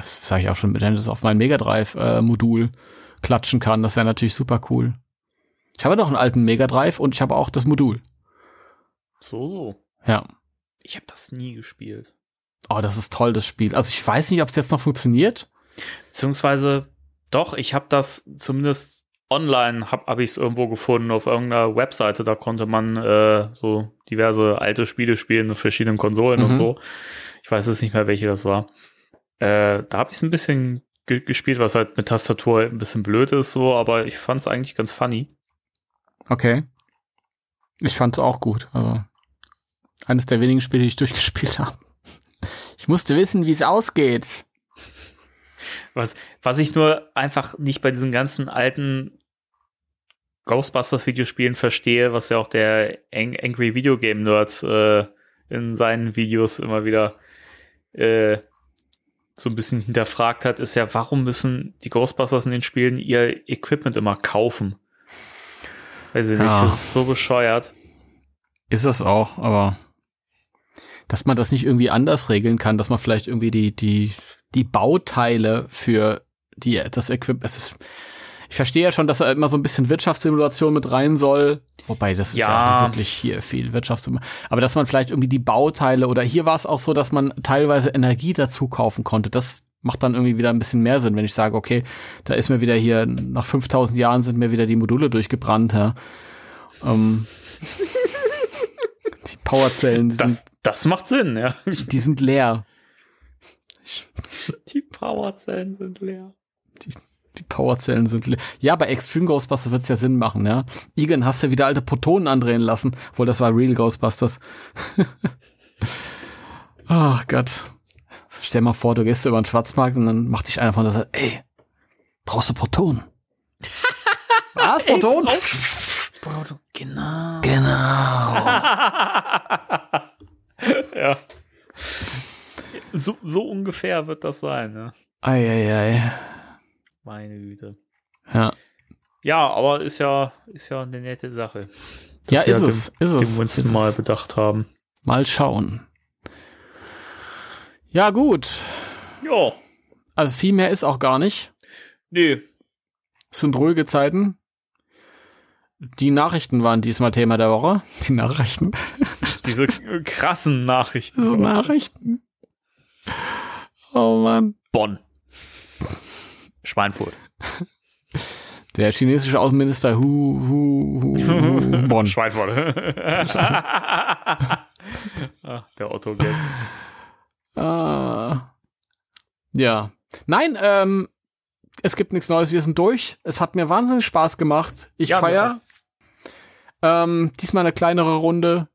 sage ich auch schon mit Genesis, auf mein Mega Drive äh, Modul klatschen kann. Das wäre natürlich super cool. Ich habe doch einen alten Mega Drive und ich habe auch das Modul. So, so. Ja. Ich habe das nie gespielt. Oh, das ist toll, das Spiel. Also ich weiß nicht, ob es jetzt noch funktioniert. Beziehungsweise, doch, ich habe das zumindest online, habe hab ich es irgendwo gefunden auf irgendeiner Webseite. Da konnte man äh, so diverse alte Spiele spielen auf verschiedenen Konsolen und Mhm. so. Ich weiß jetzt nicht mehr, welche das war. Äh, da habe ich es ein bisschen ge gespielt, was halt mit Tastatur ein bisschen blöd ist, so, aber ich fand es eigentlich ganz funny. Okay. Ich fand es auch gut. Also eines der wenigen Spiele, die ich durchgespielt habe. Ich musste wissen, wie es ausgeht. Was, was ich nur einfach nicht bei diesen ganzen alten Ghostbusters-Videospielen verstehe, was ja auch der Ang Angry Video Game Nerds äh, in seinen Videos immer wieder äh, so ein bisschen hinterfragt hat, ist ja, warum müssen die Ghostbusters in den Spielen ihr Equipment immer kaufen? Weiß ich nicht, Ja. das ist so bescheuert. Ist es auch, aber dass man das nicht irgendwie anders regeln kann, dass man vielleicht irgendwie die, die, die Bauteile für die, das Equipment, es ist, ich verstehe ja schon, dass da immer so ein bisschen Wirtschaftssimulation mit rein soll. Wobei, das ist ja, Ja. nicht wirklich hier viel Wirtschaftssimulation. Aber dass man vielleicht irgendwie die Bauteile oder hier war es auch so, dass man teilweise Energie dazu kaufen konnte. Das macht dann irgendwie wieder ein bisschen mehr Sinn, wenn ich sage, okay, da ist mir wieder hier, nach 5000 Jahren sind mir wieder die Module durchgebrannt, ja. Ähm, die Powerzellen, die, Das, sind, das macht Sin, ja. die sind leer. Die Powerzellen sind leer. Die Powerzellen sind leer. Ja, bei Extreme Ghostbusters wird's ja Sinn machen, ja. Igen, hast du wieder alte Protonen andrehen lassen, obwohl das war Real Ghostbusters. Ach Gott. Stell mal vor, du gehst über den Schwarzmarkt und dann macht dich einer von der Seite, ey, brauchst du Protonen? Was, Protonen? Genau. genau. ja. ungefähr wird das sein, ne? Eieiei. Meine Güte. Ja. Ja, aber ist ja, ist ja eine nette Sache. Ja, ist dem- es. Ist dem es. wir uns ist mal es. bedacht haben. Mal schauen. Ja, gut. Ja. Also viel mehr ist auch gar nicht. Nee. Es sind ruhige Zeiten. Die Nachrichten waren diesmal Thema der Woche. Die Nachrichten. Diese krassen Nachrichten. So Nachrichten. Oh Mann. Bonn. Schweinfurt. Der chinesische Außenminister Hu, Hu, Hu, Bonn. Schweinfurt. ah, der Otto Gag. Ah. Ja. Nein, ähm, es gibt nichts Neues, wir sind durch. Es hat mir wahnsinnig Spaß gemacht. Ich Ja, feier. Ähm, diesmal eine kleinere Runde.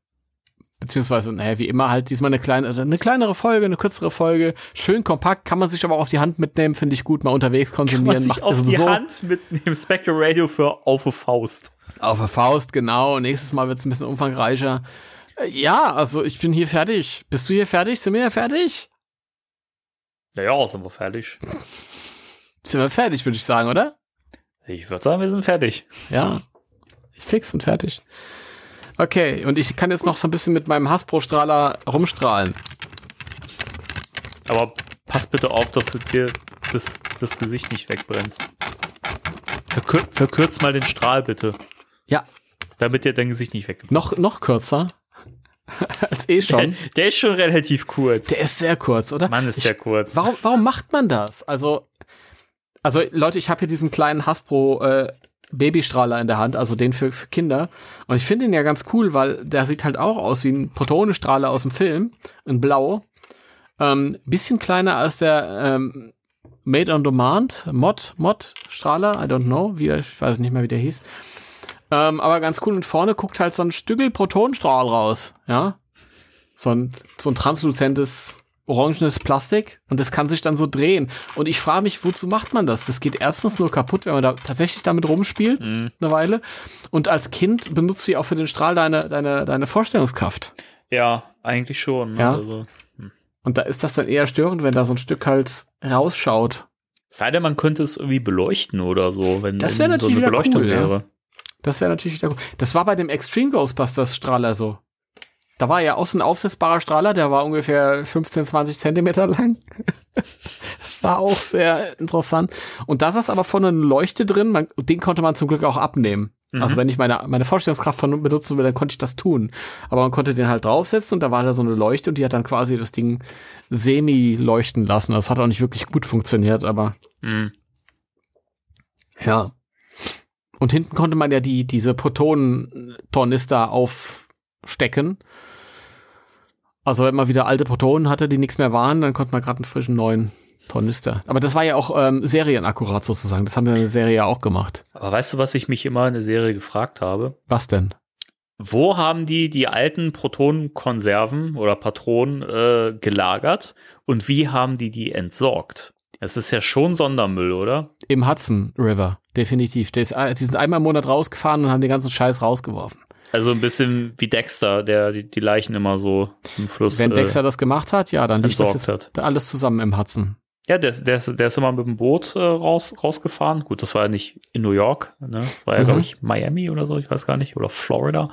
Beziehungsweise, naja, wie immer halt diesmal eine kleine, also eine kleinere Folge, eine kürzere Folge. Schön kompakt, kann man sich aber auch auf die Hand mitnehmen, finde ich gut. Mal unterwegs Kann man konsumieren, sich macht auf mir die sowieso Hand mitnehmen. Spectre Radio für auf die Faust. auf der Faust, genau. Nächstes Mal wird's ein bisschen umfangreicher. Äh, Ja, also ich bin hier fertig. Bist du hier fertig? Sind wir hier fertig? Naja, sind wir fertig. Sind wir fertig, würde ich sagen, oder? Ich würde sagen, wir sind fertig. Ja. Fix und fertig. Okay, und ich kann jetzt noch so ein bisschen mit meinem Hasbro-Strahler rumstrahlen. Aber pass bitte auf, dass du dir das, das Gesicht nicht wegbrennst. Verkür verkürz mal den Strahl bitte, Ja, damit dir dein Gesicht nicht wegbrennt. noch, noch kürzer. Als eh schon. Der ist schon relativ kurz. Der ist sehr kurz, oder? Mann, ist ich, der kurz. Warum, warum macht man das? Also, also Leute, ich habe hier diesen kleinen Hasbro äh, Babystrahler in der Hand, also den für, für Kinder. Und ich finde ihn ja ganz cool, weil der sieht halt auch aus wie ein Protonenstrahler aus dem Film, in Blau. Ähm, bisschen kleiner als der ähm, Made on Demand Mod Mod Strahler, I don't know, wie ich weiß nicht mehr, wie der hieß. Ähm, aber ganz cool und vorne guckt halt so ein Stückel Protonenstrahl raus, ja. So ein, so ein transluzentes orangenes Plastik und das kann sich dann so drehen. Und ich frage mich, wozu macht man das? Das geht erstens nur kaputt, wenn man da tatsächlich damit rumspielt, Mhm. eine Weile. Und als Kind benutzt du ja auch für den Strahl deine, deine, deine Vorstellungskraft. Ja, eigentlich schon. Ne? Ja. Also, Und da ist das dann eher störend, wenn da so ein Stück halt rausschaut. sei denn, man könnte es irgendwie beleuchten oder so, wenn Das natürlich so eine Beleuchtung cool, ja. wäre. Das wäre natürlich wieder gut. Das war bei dem Extreme Ghostbusters Strahler so. Da war ja auch so ein aufsetzbarer Strahler, der war ungefähr 15, 20 Zentimeter lang. das war auch sehr interessant. Und da saß aber vorne eine Leuchte drin, man, den konnte man zum Glück auch abnehmen. Mhm. Also wenn ich meine, meine Vorstellungskraft von benutzen will, dann konnte ich das tun. Aber man konnte den halt draufsetzen und da war da so eine Leuchte und die hat dann quasi das Ding semi leuchten lassen. Das hat auch nicht wirklich gut funktioniert, aber Mhm. ja. Und hinten konnte man ja die, diese Protonen-Tornister aufstecken. Also wenn man wieder alte Protonen hatte, die nichts mehr waren, dann konnte man gerade einen frischen neuen Tornister. Aber das war ja auch ähm, serienakkurat sozusagen. Das haben wir in der Serie ja auch gemacht. Aber weißt du, was ich mich immer in der Serie gefragt habe? Was denn? Wo haben die die alten Protonenkonserven oder Patronen äh, gelagert und wie haben die die entsorgt? Es ist ja schon Sondermüll, oder? Im Hudson River, definitiv. Der ist, äh, die sind einmal im Monat rausgefahren und haben den ganzen Scheiß rausgeworfen. Also ein bisschen wie Dexter, der die, die Leichen immer so im Fluss Wenn äh, Dexter das gemacht hat, ja, dann liegt das jetzt hat. alles zusammen im Hudson. Ja, der, ist- der, der ist immer mit dem Boot äh, raus, rausgefahren. Gut, das war ja nicht in New York, ne? War ja, Mhm. glaube ich, Miami oder so, ich weiß gar nicht, oder Florida.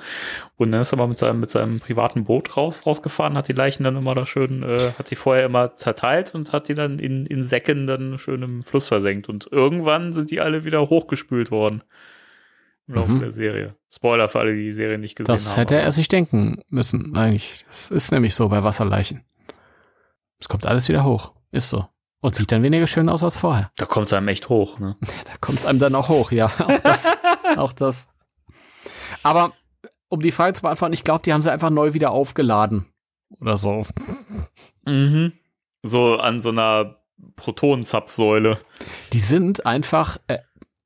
Und dann ist er mal mit seinem, mit seinem privaten Boot raus, rausgefahren, hat die Leichen dann immer da schön, äh, hat sie vorher immer zerteilt und hat die dann in, in Säcken dann schön im Fluss versenkt. Und irgendwann sind die alle wieder hochgespült worden. Im Laufe Mhm. der Serie. Spoiler für alle, die die Serie nicht gesehen Das haben. hätte er sich denken müssen, eigentlich. Das ist nämlich so bei Wasserleichen. Es kommt alles wieder hoch. Ist so. Und sieht dann weniger schön aus als vorher. Da kommt es einem echt hoch, ne? Da kommt es einem dann auch hoch, ja. Auch das. auch das. Aber um die Frage zu beantworten, ich glaube, die haben sie einfach neu wieder aufgeladen. Oder so. Mhm. So an so einer Protonenzapfsäule. Die sind einfach, äh,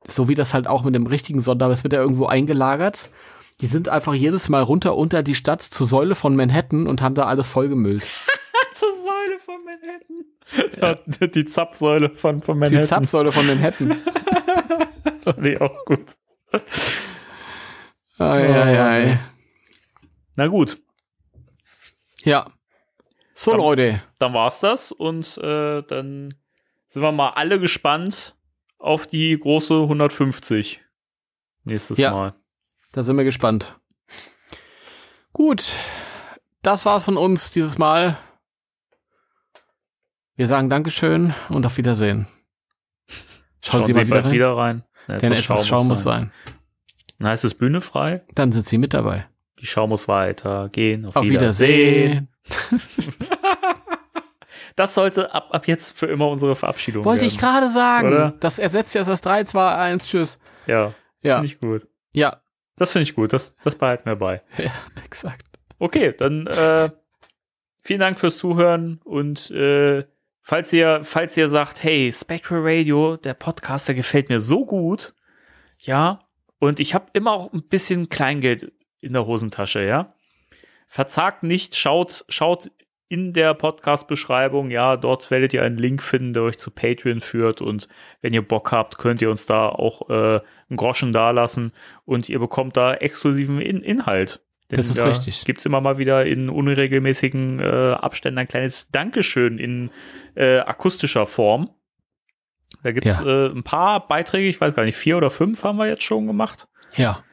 so wie das halt auch mit dem richtigen Sonder, es wird ja irgendwo eingelagert. Die sind einfach jedes Mal runter unter die Stadt zur Säule von Manhattan und haben da alles vollgemüllt. Zur Säule von Manhattan. Ja. Die Zapfsäule von, von Die Manhattan. Zapfsäule von Manhattan. Fand ich auch gut. Ei, ei, ei. Na gut. Ja. So, Dann- Leute. Dann war's das und äh, dann sind wir mal alle gespannt auf die große 150 nächstes Ja. Mal. Da sind wir gespannt. Gut. Das war's von uns dieses Mal. Wir sagen Dankeschön und auf Wiedersehen. Schauen, Sie mal wieder rein. wieder rein. Denn etwas Schau muss sein. Dann heißt es Bühne frei. Dann sind Sie mit dabei. Die Schau muss weitergehen. Auf, Auf Wiedersehen. Das sollte ab, ab jetzt für immer unsere Verabschiedung Wollte werden. ich gerade sagen. Oder? Das ersetzt ja das 3, 2, 1, Tschüss. Ja, Ja, finde ich gut. ja, Das finde ich gut. Das, das behalten wir bei. ja, exakt. Okay, dann äh, vielen Dank fürs Zuhören und äh, falls ihr, falls ihr sagt, hey, Spectral Radio, der Podcast, der gefällt mir so gut, ja, und ich habe immer auch ein bisschen Kleingeld in der Hosentasche, ja. Verzagt nicht, schaut, schaut in der Podcast-Beschreibung, ja, dort werdet ihr einen Link finden, der euch zu Patreon führt und wenn ihr Bock habt, könnt ihr uns da auch äh, einen Groschen dalassen und ihr bekommt da exklusiven in Inhalt. Denn Das ist da richtig. Gibt's immer mal wieder in unregelmäßigen äh, Abständen ein kleines Dankeschön in äh, akustischer Form. Da gibt's Ja. äh, ein paar Beiträge, ich weiß gar nicht, vier oder fünf haben wir jetzt schon gemacht. Ja,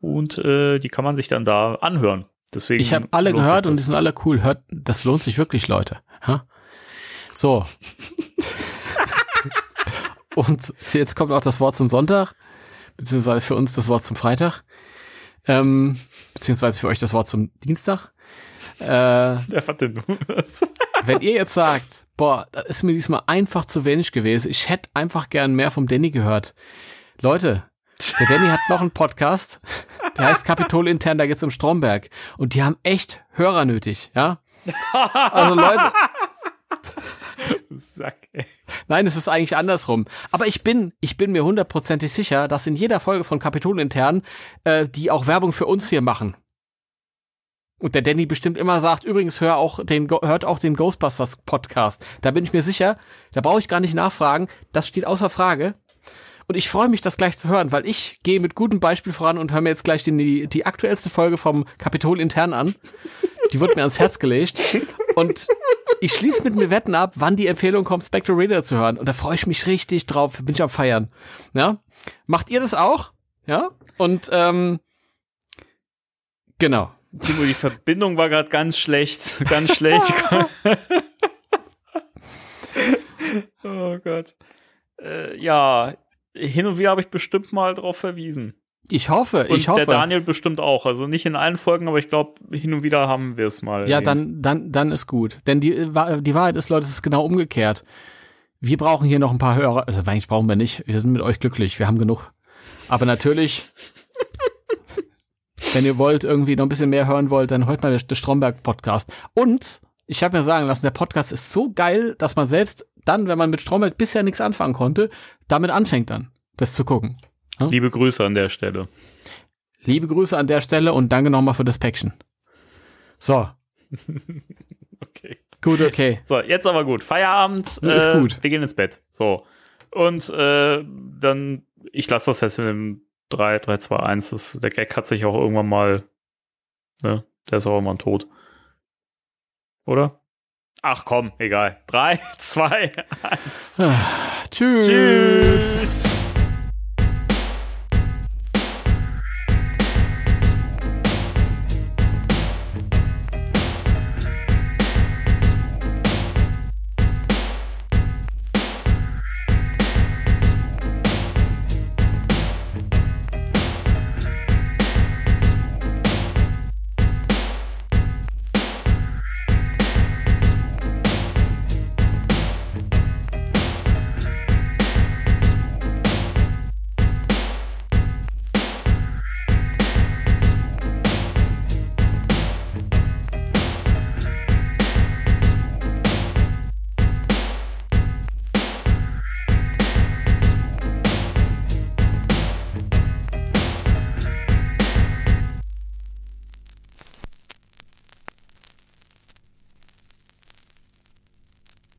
Und äh, die kann man sich dann da anhören. Deswegen ich habe alle gehört und die sind alle cool. Hört, das lohnt sich wirklich, Leute. Ja? So. und jetzt kommt auch das Wort zum Sonntag, beziehungsweise für uns das Wort zum Freitag, ähm, beziehungsweise für euch das Wort zum Dienstag. Äh, du. wenn ihr jetzt sagt, boah, das ist mir diesmal einfach zu wenig gewesen, ich hätte einfach gern mehr vom Danny gehört. Leute, der Danny hat noch einen Podcast, der heißt Kapitol intern, da geht's um Stromberg. Und die haben echt Hörer nötig, ja? Also Leute, Sack, ey. nein, es ist eigentlich andersrum. Aber ich bin, ich bin mir hundertprozentig sicher, dass in jeder Folge von Kapitol intern, äh, die auch Werbung für uns hier machen. Und der Danny bestimmt immer sagt, übrigens hör auch den, hört auch den Ghostbusters Podcast. Da bin ich mir sicher, da brauche ich gar nicht nachfragen. Das steht außer Frage. Und ich freue mich, das gleich zu hören, weil ich gehe mit gutem Beispiel voran und höre mir jetzt gleich die, die aktuellste Folge vom Kapitol intern an. Die wird mir ans Herz gelegt. Und ich schließe mit mir Wetten ab, wann die Empfehlung kommt, Spectre Radio zu hören. Und da freue ich mich richtig drauf. Bin ich am Feiern. Ja? Macht ihr das auch? Ja? Und ähm, genau. Timo, die Verbindung war gerade ganz schlecht. Ganz schlecht. oh Gott. Äh, ja, hin und wieder habe ich bestimmt mal drauf verwiesen. Ich hoffe, Und ich hoffe. der Daniel bestimmt auch. Also nicht in allen Folgen, aber ich glaube, hin und wieder haben wir es mal. Ja, erwähnt. dann, dann, dann ist gut. Denn die, äh, die Wahrheit ist, Leute, es ist genau umgekehrt. Wir brauchen hier noch ein paar Hörer. Also eigentlich brauchen wir nicht. Wir sind mit euch glücklich. Wir haben genug. Aber natürlich, wenn ihr wollt, irgendwie noch ein bisschen mehr hören wollt, dann hört mal den Stromberg-Podcast. Und ich habe mir sagen lassen, der Podcast ist so geil, dass man selbst dann, wenn man mit Stromberg bisher nichts anfangen konnte, damit anfängt dann, das zu gucken. Liebe Grüße an der Stelle. Liebe Grüße an der Stelle und danke nochmal für das Päckchen. So, Okay. gut, okay. So, jetzt aber gut. Feierabend. Ja, ist äh, gut. Wir gehen ins Bett. So. Und äh, dann, ich lasse das jetzt mit dem 3, 3, 2, 1. Das, der Gag hat sich auch irgendwann mal, ne, der ist auch irgendwann tot. Oder? Ach komm, egal. 3, 2, 1. Tschüss. Tschüss.